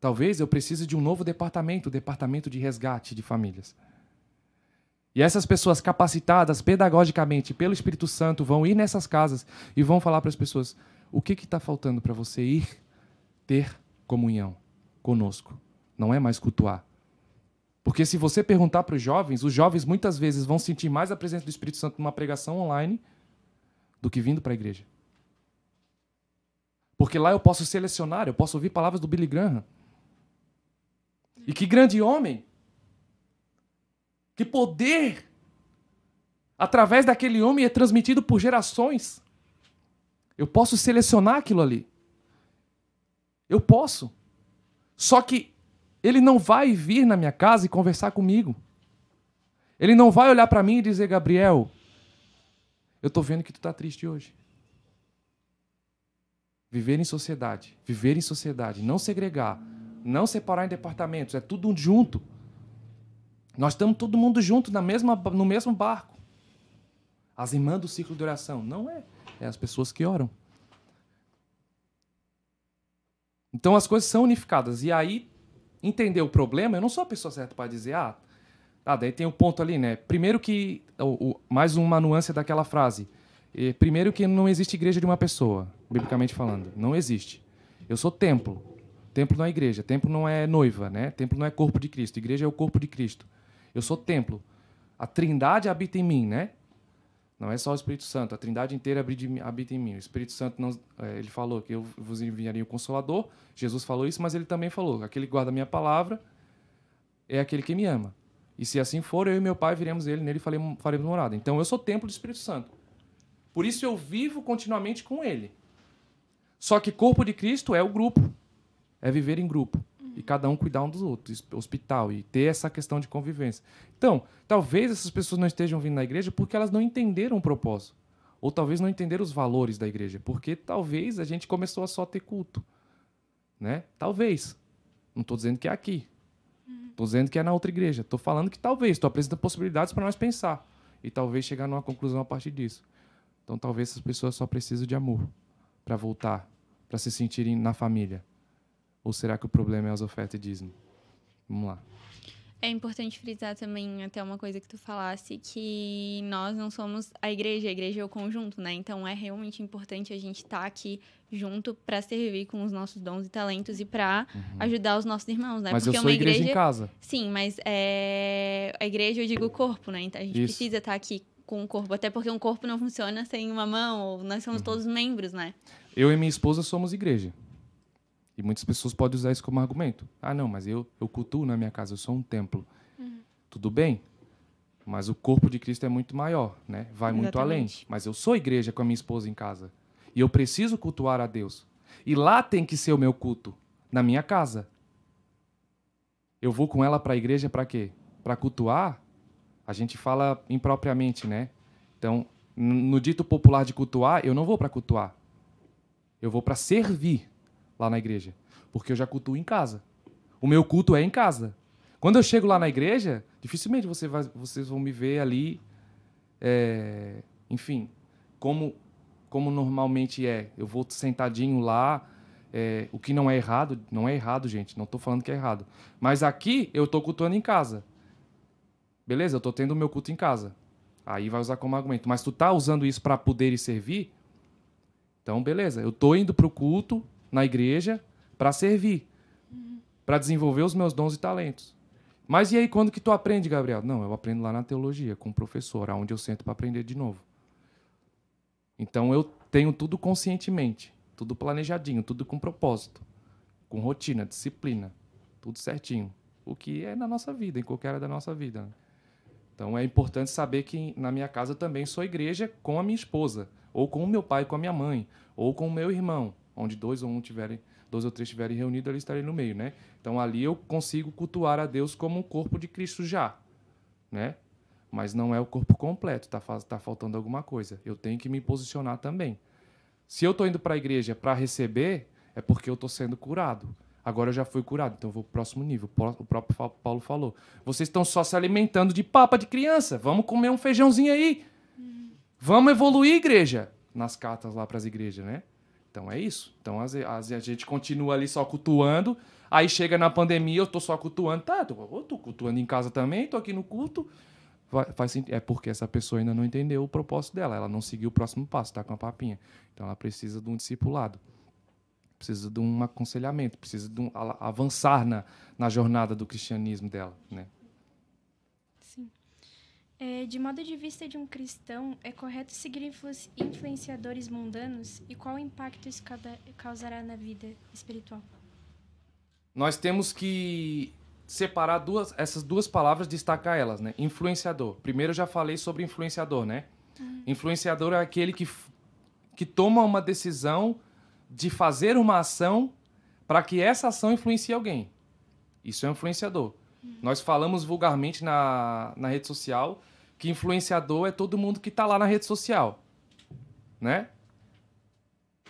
Speaker 3: Talvez eu precise de um novo departamento, o departamento de resgate de famílias. E essas pessoas capacitadas pedagogicamente pelo Espírito Santo vão ir nessas casas e vão falar para as pessoas: o que está faltando para você ir ter comunhão conosco? Não é mais cultuar. Porque se você perguntar para os jovens, os jovens muitas vezes vão sentir mais a presença do Espírito Santo numa pregação online do que vindo para a igreja. Porque lá eu posso selecionar, eu posso ouvir palavras do Billy Graham. E que grande homem! Que poder! Através daquele homem é transmitido por gerações. Eu posso selecionar aquilo ali. Eu posso. Só que ele não vai vir na minha casa e conversar comigo. Ele não vai olhar para mim e dizer, Gabriel, eu estou vendo que tu está triste hoje. Viver em sociedade, viver em sociedade, não segregar, não separar em departamentos, é tudo junto. Nós estamos todo mundo junto na mesma, no mesmo barco. As irmãs do ciclo de oração. Não é. É as pessoas que oram. Então as coisas são unificadas. E aí, entender o problema, eu não sou a pessoa certa para dizer, ah, ah, daí tem o um ponto ali, né? Primeiro que. O, o, mais uma nuance daquela frase. E, primeiro que não existe igreja de uma pessoa, biblicamente falando. Não existe. Eu sou templo. Templo não é igreja, templo não é noiva, né? Templo não é corpo de Cristo, igreja é o corpo de Cristo. Eu sou templo. A Trindade habita em mim, né? Não é só o Espírito Santo, a Trindade inteira habita em mim. O Espírito Santo não, é, ele falou que eu vos enviaria o consolador. Jesus falou isso, mas ele também falou: aquele que guarda a minha palavra é aquele que me ama. E se assim for, eu e meu Pai viremos ele, nele faremos morada. Então eu sou templo do Espírito Santo. Por isso eu vivo continuamente com ele. Só que corpo de Cristo é o grupo é viver em grupo e cada um cuidar um dos outros, hospital e ter essa questão de convivência. Então, talvez essas pessoas não estejam vindo na igreja porque elas não entenderam o propósito, ou talvez não entenderam os valores da igreja, porque talvez a gente começou a só ter culto, né? Talvez. Não estou dizendo que é aqui. Estou dizendo que é na outra igreja. Estou falando que talvez. Estou apresentando possibilidades para nós pensar e talvez chegar numa conclusão a partir disso. Então, talvez essas pessoas só precisam de amor para voltar, para se sentirem na família ou será que o problema é as ofertas e dízimo? Vamos lá.
Speaker 1: É importante frisar também até uma coisa que tu falasse, que nós não somos a igreja, a igreja é o conjunto, né? Então é realmente importante a gente estar tá aqui junto para servir com os nossos dons e talentos e para uhum. ajudar os nossos irmãos, né?
Speaker 3: Mas Porque eu sou uma igreja, igreja em casa.
Speaker 1: Sim, mas é a igreja eu digo corpo, né? Então a gente Isso. precisa estar tá aqui com o corpo, até porque um corpo não funciona sem uma mão, ou nós somos uhum. todos membros, né?
Speaker 3: Eu e minha esposa somos igreja. E muitas pessoas podem usar isso como argumento. Ah, não, mas eu, eu cultuo na minha casa, eu sou um templo. Uhum. Tudo bem, mas o corpo de Cristo é muito maior, né? Vai Exatamente. muito além. Mas eu sou igreja com a minha esposa em casa. E eu preciso cultuar a Deus. E lá tem que ser o meu culto, na minha casa. Eu vou com ela para a igreja para quê? Para cultuar? A gente fala impropriamente, né? Então, no dito popular de cultuar, eu não vou para cultuar. Eu vou para servir lá na igreja, porque eu já cultuo em casa. O meu culto é em casa. Quando eu chego lá na igreja, dificilmente você vai, vocês vão me ver ali, é, enfim, como, como normalmente é. Eu vou sentadinho lá, é, o que não é errado, não é errado, gente. Não estou falando que é errado. Mas aqui eu estou cultuando em casa. Beleza? Eu estou tendo o meu culto em casa. Aí vai usar como argumento. Mas tu tá usando isso para poder servir? Então, beleza. Eu estou indo para o culto, na igreja para servir, uhum. para desenvolver os meus dons e talentos. Mas e aí, quando que tu aprende, Gabriel? Não, eu aprendo lá na teologia, com o professor, aonde eu sento para aprender de novo. Então eu tenho tudo conscientemente, tudo planejadinho, tudo com propósito, com rotina, disciplina, tudo certinho. O que é na nossa vida, em qualquer área da nossa vida. Né? Então é importante saber que na minha casa também sou igreja com a minha esposa, ou com o meu pai, com a minha mãe, ou com o meu irmão onde dois ou um tiverem, dois ou três estiverem reunidos, ali estarei no meio, né? Então ali eu consigo cultuar a Deus como um corpo de Cristo já, né? Mas não é o corpo completo, tá, tá faltando alguma coisa. Eu tenho que me posicionar também. Se eu estou indo para a igreja para receber, é porque eu estou sendo curado. Agora eu já fui curado, então eu vou para o próximo nível. O próprio Paulo falou: vocês estão só se alimentando de papa de criança. Vamos comer um feijãozinho aí. Vamos evoluir, igreja. Nas cartas lá para as igrejas, né? Então é isso. Então as, as, a gente continua ali só cultuando. Aí chega na pandemia, eu tô só cultuando. Tá, tô, eu tô cultuando em casa também, tô aqui no culto. Vai, faz, é porque essa pessoa ainda não entendeu o propósito dela. Ela não seguiu o próximo passo, tá com a papinha. Então ela precisa de um discipulado. Precisa de um aconselhamento, precisa de um, avançar na, na jornada do cristianismo dela, né?
Speaker 2: É, de modo de vista de um cristão, é correto seguir influ influenciadores mundanos? E qual impacto isso causará na vida espiritual?
Speaker 3: Nós temos que separar duas, essas duas palavras, destacar elas, né? Influenciador. Primeiro eu já falei sobre influenciador, né? Uhum. Influenciador é aquele que, que toma uma decisão de fazer uma ação para que essa ação influencie alguém. Isso é um influenciador. Nós falamos vulgarmente na, na rede social que influenciador é todo mundo que está lá na rede social, né?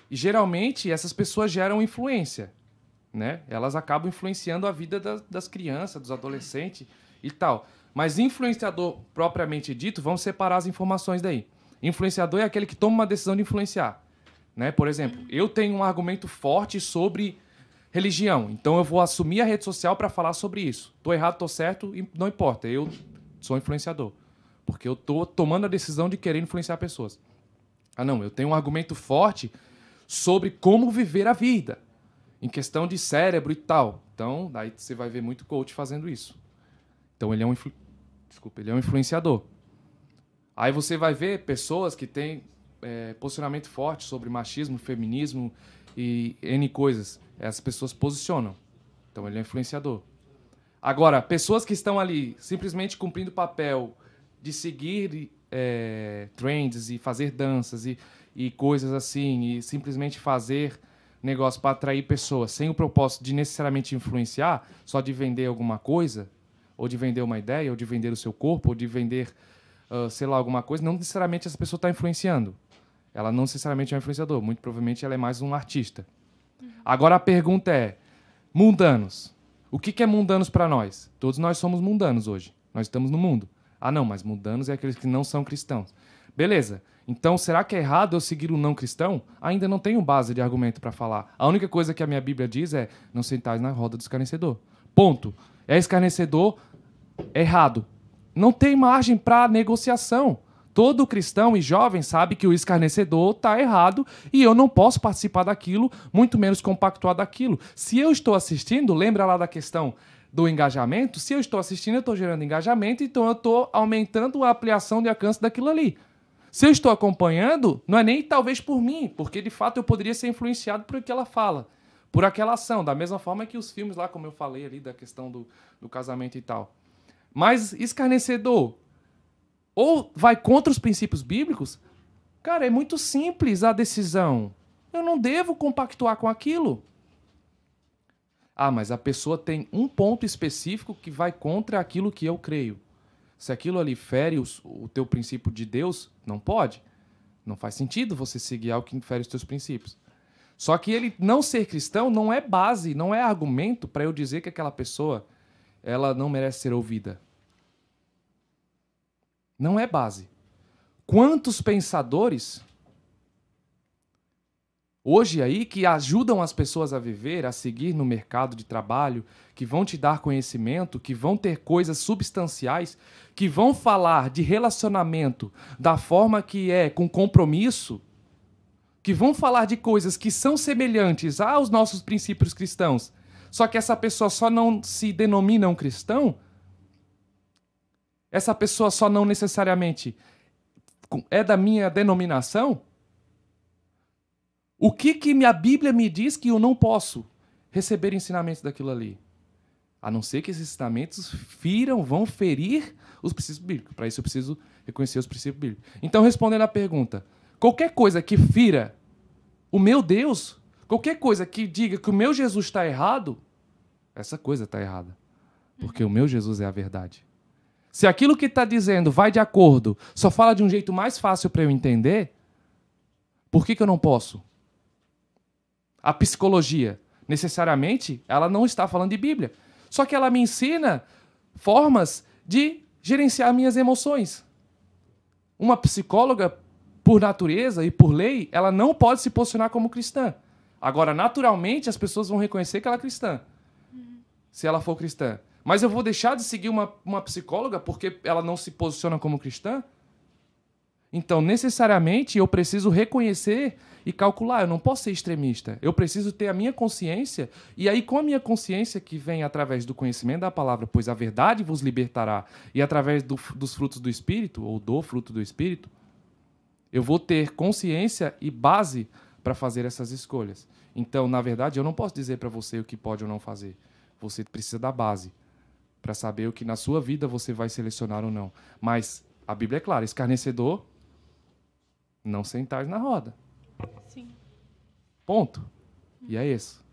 Speaker 3: E geralmente essas pessoas geram influência, né? Elas acabam influenciando a vida das, das crianças, dos adolescentes e tal. Mas influenciador propriamente dito, vamos separar as informações daí. Influenciador é aquele que toma uma decisão de influenciar, né? Por exemplo, eu tenho um argumento forte sobre religião, então eu vou assumir a rede social para falar sobre isso. Tô errado, tô certo, não importa. Eu sou influenciador. Porque eu tô tomando a decisão de querer influenciar pessoas. Ah, não, eu tenho um argumento forte sobre como viver a vida, em questão de cérebro e tal. Então, daí você vai ver muito coach fazendo isso. Então, ele é um influ... desculpa, ele é um influenciador. Aí você vai ver pessoas que têm é, posicionamento forte sobre machismo, feminismo e N coisas. Essas pessoas posicionam. Então, ele é um influenciador. Agora, pessoas que estão ali simplesmente cumprindo papel de seguir é, trends e fazer danças e, e coisas assim, e simplesmente fazer negócio para atrair pessoas sem o propósito de necessariamente influenciar, só de vender alguma coisa, ou de vender uma ideia, ou de vender o seu corpo, ou de vender, uh, sei lá, alguma coisa, não necessariamente essa pessoa está influenciando. Ela não necessariamente é um influenciador, muito provavelmente ela é mais um artista. Agora a pergunta é: mundanos. O que, que é mundanos para nós? Todos nós somos mundanos hoje. Nós estamos no mundo. Ah, não, mas mundanos é aqueles que não são cristãos. Beleza. Então, será que é errado eu seguir um não cristão? Ainda não tenho base de argumento para falar. A única coisa que a minha Bíblia diz é: não sentais na roda do escarnecedor. Ponto. É escarnecedor errado. Não tem margem para negociação. Todo cristão e jovem sabe que o escarnecedor está errado e eu não posso participar daquilo, muito menos compactuar daquilo. Se eu estou assistindo, lembra lá da questão do engajamento? Se eu estou assistindo, eu estou gerando engajamento, então eu estou aumentando a ampliação de alcance daquilo ali. Se eu estou acompanhando, não é nem talvez por mim, porque de fato eu poderia ser influenciado por que ela fala, por aquela ação, da mesma forma que os filmes lá, como eu falei ali, da questão do, do casamento e tal. Mas escarnecedor, ou vai contra os princípios bíblicos, cara, é muito simples a decisão. Eu não devo compactuar com aquilo. Ah, mas a pessoa tem um ponto específico que vai contra aquilo que eu creio. Se aquilo ali fere os, o teu princípio de Deus, não pode. Não faz sentido você seguir algo que fere os teus princípios. Só que ele não ser cristão não é base, não é argumento para eu dizer que aquela pessoa ela não merece ser ouvida. Não é base. Quantos pensadores hoje aí que ajudam as pessoas a viver, a seguir no mercado de trabalho, que vão te dar conhecimento, que vão ter coisas substanciais, que vão falar de relacionamento da forma que é com compromisso, que vão falar de coisas que são semelhantes aos nossos princípios cristãos, só que essa pessoa só não se denomina um cristão, essa pessoa só não necessariamente é da minha denominação, o que que minha Bíblia me diz que eu não posso receber ensinamentos daquilo ali? A não ser que esses ensinamentos firam, vão ferir os princípios bíblicos. Para isso eu preciso reconhecer os princípios bíblicos. Então, respondendo à pergunta, qualquer coisa que fira o meu Deus, qualquer coisa que diga que o meu Jesus está errado, essa coisa está errada. Porque o meu Jesus é a verdade. Se aquilo que está dizendo vai de acordo, só fala de um jeito mais fácil para eu entender, por que, que eu não posso? A psicologia, necessariamente, ela não está falando de Bíblia. Só que ela me ensina formas de gerenciar minhas emoções. Uma psicóloga, por natureza e por lei, ela não pode se posicionar como cristã. Agora, naturalmente, as pessoas vão reconhecer que ela é cristã. Se ela for cristã. Mas eu vou deixar de seguir uma, uma psicóloga porque ela não se posiciona como cristã? Então, necessariamente, eu preciso reconhecer e calcular. Eu não posso ser extremista. Eu preciso ter a minha consciência. E aí, com a minha consciência que vem através do conhecimento da palavra, pois a verdade vos libertará, e através do, dos frutos do Espírito, ou do fruto do Espírito, eu vou ter consciência e base para fazer essas escolhas. Então, na verdade, eu não posso dizer para você o que pode ou não fazer. Você precisa da base para saber o que na sua vida você vai selecionar ou não. Mas a Bíblia é clara: escarnecedor não sentar na roda.
Speaker 2: Sim.
Speaker 3: Ponto. E é isso.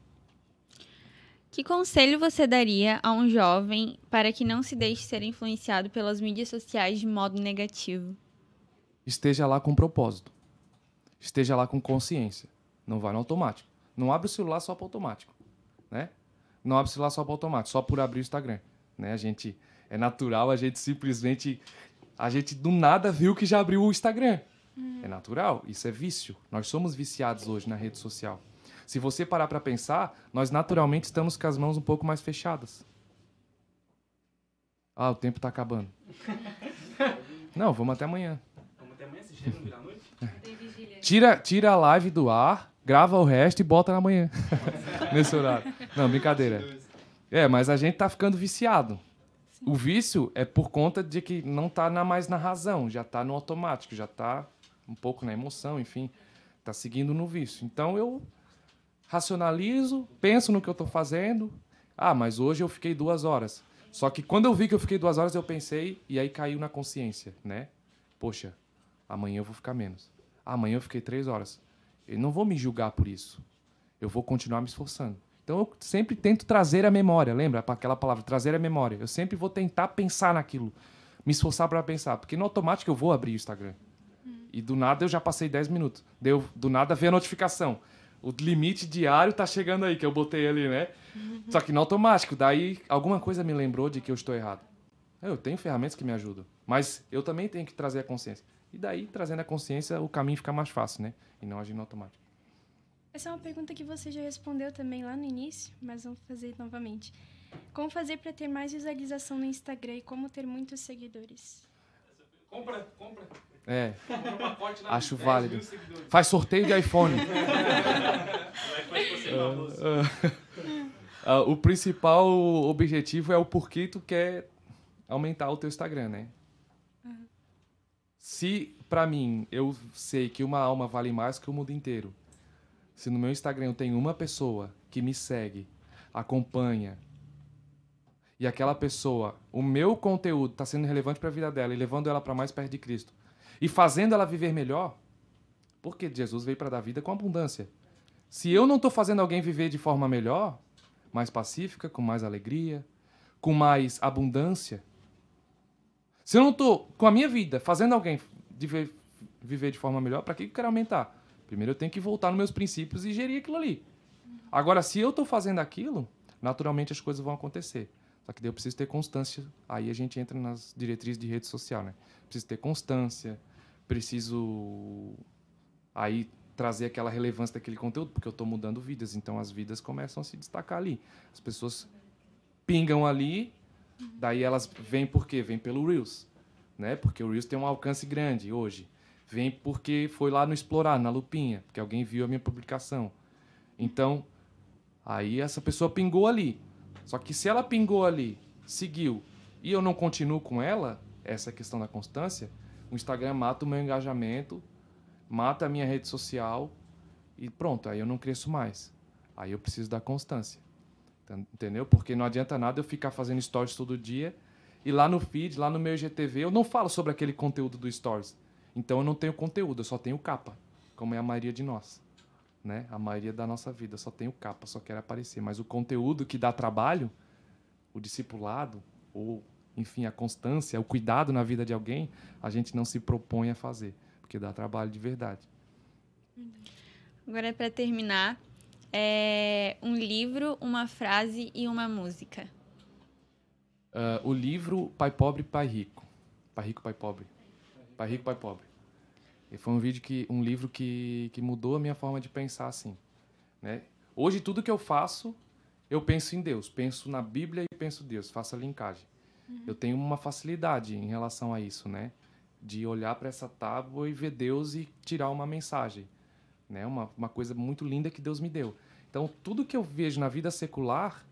Speaker 1: Que conselho você daria a um jovem para que não se deixe ser influenciado pelas mídias sociais de modo negativo?
Speaker 3: Esteja lá com propósito. Esteja lá com consciência. Não vá no automático. Não abre o celular só para automático, né? Não abre o celular só para automático, só por abrir o Instagram, né? A gente é natural, a gente simplesmente a gente do nada viu que já abriu o Instagram. Uhum. É natural, isso é vício. Nós somos viciados hoje na rede social. Se você parar para pensar, nós naturalmente estamos com as mãos um pouco mais fechadas. Ah, o tempo está acabando. Não, vamos até amanhã.
Speaker 4: Vamos até amanhã, se chega noite?
Speaker 3: Tira, tira a live do ar, grava o resto e bota na manhã. Nesse horário. Não, brincadeira. É, mas a gente tá ficando viciado. O vício é por conta de que não tá na, mais na razão, já tá no automático, já tá um pouco na emoção, enfim, está seguindo no vício. Então eu racionalizo, penso no que eu estou fazendo. Ah, mas hoje eu fiquei duas horas. Só que quando eu vi que eu fiquei duas horas, eu pensei e aí caiu na consciência, né? Poxa, amanhã eu vou ficar menos. Amanhã eu fiquei três horas. Eu não vou me julgar por isso. Eu vou continuar me esforçando. Então eu sempre tento trazer a memória, lembra aquela palavra, trazer a memória. Eu sempre vou tentar pensar naquilo, me esforçar para pensar, porque no automático eu vou abrir o Instagram. E do nada eu já passei 10 minutos. Deu, do nada veio a notificação. O limite diário tá chegando aí, que eu botei ali, né? Uhum. Só que no automático. Daí alguma coisa me lembrou de que eu estou errado. Eu tenho ferramentas que me ajudam. Mas eu também tenho que trazer a consciência. E daí, trazendo a consciência, o caminho fica mais fácil, né? E não agir no automático.
Speaker 2: Essa é uma pergunta que você já respondeu também lá no início, mas vamos fazer novamente. Como fazer para ter mais visualização no Instagram e como ter muitos seguidores?
Speaker 4: Compra, compra.
Speaker 3: É,
Speaker 4: Compra um.
Speaker 3: Acho
Speaker 4: 10
Speaker 3: válido. faz sorteio de iPhone.
Speaker 4: Famoso.
Speaker 3: Ah, o principal objetivo é o porquê tu quer aumentar o teu Instagram, né? Se, pra mim, eu sei que uma alma vale mais que o mundo inteiro. Se no meu Instagram eu tenho uma pessoa que me segue, acompanha, e aquela pessoa, o meu conteúdo está sendo relevante para a vida dela e levando ela para mais perto de Cristo, e fazendo ela viver melhor, porque Jesus veio para dar vida com abundância. Se eu não estou fazendo alguém viver de forma melhor, mais pacífica, com mais alegria, com mais abundância, se eu não estou com a minha vida fazendo alguém viver, viver de forma melhor, para que eu quero aumentar? Primeiro eu tenho que voltar nos meus princípios e gerir aquilo ali. Agora, se eu estou fazendo aquilo, naturalmente as coisas vão acontecer. Só que daí eu preciso ter constância. Aí a gente entra nas diretrizes de rede social, né? Preciso ter constância, preciso aí trazer aquela relevância daquele conteúdo, porque eu estou mudando vidas, então as vidas começam a se destacar ali. As pessoas pingam ali, daí elas vêm por quê? Vêm pelo Reels, né? Porque o Reels tem um alcance grande hoje. Vem porque foi lá no explorar, na lupinha, porque alguém viu a minha publicação. Então, aí essa pessoa pingou ali. Só que se ela pingou ali, seguiu, e eu não continuo com ela, essa questão da constância, o Instagram mata o meu engajamento, mata a minha rede social e pronto, aí eu não cresço mais. Aí eu preciso da constância. Enten- Entendeu? Porque não adianta nada eu ficar fazendo stories todo dia e lá no feed, lá no meu IGTV, eu não falo sobre aquele conteúdo do stories. Então eu não tenho conteúdo, eu só tenho capa, como é a maioria de nós. Né? A maioria da nossa vida eu só tenho capa, só quero aparecer. Mas o conteúdo que dá trabalho, o discipulado, ou enfim, a constância, o cuidado na vida de alguém, a gente não se propõe a fazer, porque dá trabalho de verdade.
Speaker 1: Agora, para terminar, é um livro, uma frase e uma música.
Speaker 3: Ah, o livro Pai Pobre, Pai Rico. Pai Rico, Pai Pobre. Pai Rico, Pai Pobre. E foi um vídeo que, um livro que, que mudou a minha forma de pensar assim. Né? Hoje tudo que eu faço, eu penso em Deus, penso na Bíblia e penso em Deus, faço a linkagem. Eu tenho uma facilidade em relação a isso, né? De olhar para essa tábua e ver Deus e tirar uma mensagem, né? Uma, uma coisa muito linda que Deus me deu. Então tudo que eu vejo na vida secular,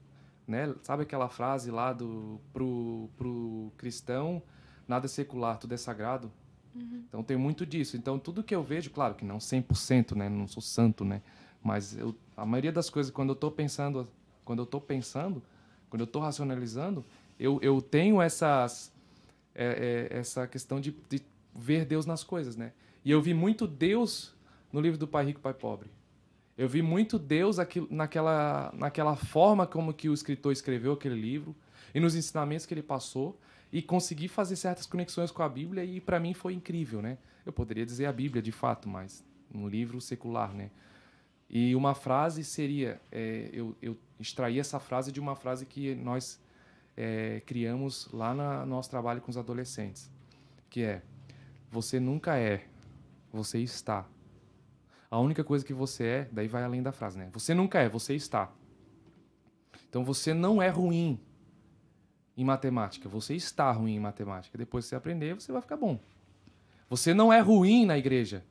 Speaker 3: né? Sabe aquela frase lá do pro, pro cristão, nada é secular, tudo é sagrado? Então tem muito disso. Então tudo que eu vejo, claro que não 100%, né? Não sou santo, né? Mas eu, a maioria das coisas quando eu estou pensando, quando eu tô pensando, quando eu estou racionalizando, eu, eu tenho essas é, é, essa questão de, de ver Deus nas coisas, né? E eu vi muito Deus no livro do Pai Rico, Pai Pobre. Eu vi muito Deus aquilo, naquela, naquela forma como que o escritor escreveu aquele livro e nos ensinamentos que ele passou e consegui fazer certas conexões com a Bíblia e para mim foi incrível, né? Eu poderia dizer a Bíblia de fato, mas um livro secular, né? E uma frase seria, é, eu, eu extraí essa frase de uma frase que nós é, criamos lá no nosso trabalho com os adolescentes, que é: você nunca é, você está. A única coisa que você é, daí vai além da frase, né? Você nunca é, você está. Então você não é ruim em matemática, você está ruim em matemática. Depois que você aprender, você vai ficar bom. Você não é ruim na igreja.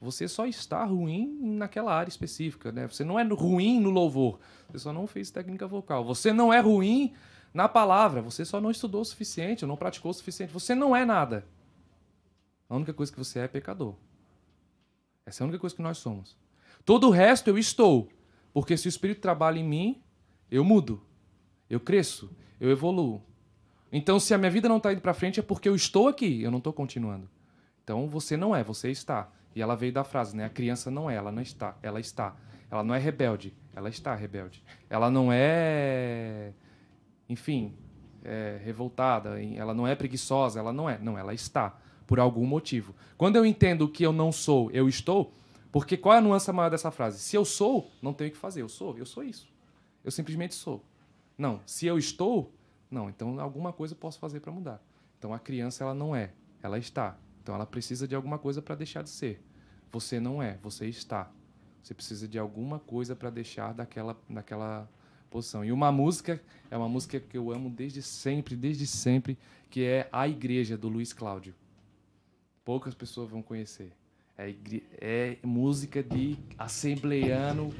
Speaker 3: Você só está ruim naquela área específica, né? Você não é ruim no louvor. Você só não fez técnica vocal. Você não é ruim na palavra. Você só não estudou o suficiente, ou não praticou o suficiente. Você não é nada. A única coisa que você é é pecador. Essa é a única coisa que nós somos. Todo o resto eu estou. Porque se o Espírito trabalha em mim, eu mudo. Eu cresço. Eu evoluo. Então, se a minha vida não está indo para frente, é porque eu estou aqui. Eu não estou continuando. Então, você não é, você está. E ela veio da frase, né? A criança não é, ela não está. Ela está. Ela não é rebelde. Ela está rebelde. Ela não é. Enfim, é, revoltada. Ela não é preguiçosa. Ela não é. Não, ela está. Por algum motivo. Quando eu entendo que eu não sou, eu estou. Porque qual é a nuance maior dessa frase? Se eu sou, não tenho o que fazer. Eu sou, eu sou isso. Eu simplesmente sou. Não, se eu estou, não, então alguma coisa eu posso fazer para mudar. Então a criança ela não é, ela está. Então ela precisa de alguma coisa para deixar de ser. Você não é, você está. Você precisa de alguma coisa para deixar daquela, daquela posição. E uma música, é uma música que eu amo desde sempre, desde sempre, que é A Igreja, do Luiz Cláudio. Poucas pessoas vão conhecer. É, igre- é música de assembleiano,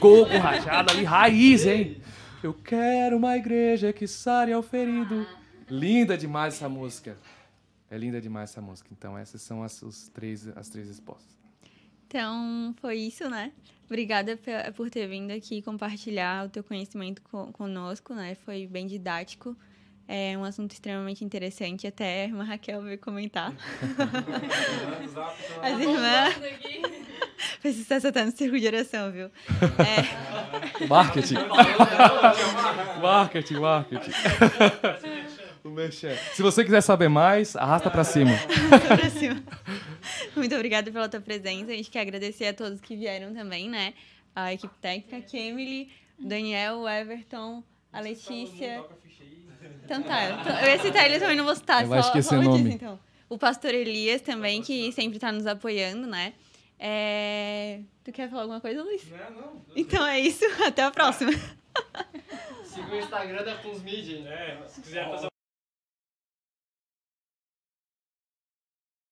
Speaker 3: coco rachado ali, raiz, hein? Eu quero uma igreja que sare ao ferido. Linda demais essa música. É linda demais essa música. Então essas são as, os três, as três respostas.
Speaker 1: Então, foi isso, né? Obrigada por ter vindo aqui compartilhar o teu conhecimento co- conosco, né? Foi bem didático. É um assunto extremamente interessante. Até a irmã Raquel veio comentar. As irmãs... Foi sucesso até no circo de oração, viu? É,
Speaker 3: Marketing. marketing, marketing. Se você quiser saber mais, arrasta pra cima.
Speaker 1: pra cima. Muito obrigada pela tua presença. A gente quer agradecer a todos que vieram também, né? A equipe técnica, a Emily, o Daniel, o Everton, a Letícia. Então tá, eu, tô- eu ia citar ele também, não vou citar.
Speaker 3: Eu vai
Speaker 1: só,
Speaker 3: esquecer
Speaker 1: só
Speaker 3: o nome.
Speaker 1: então. O pastor Elias também, que sempre tá nos apoiando, né? É, Tu quer falar alguma coisa, Luiz?
Speaker 4: Não, não.
Speaker 1: Então é isso, até a próxima.
Speaker 5: Siga o Instagram da hein?
Speaker 4: É, se quiser fazer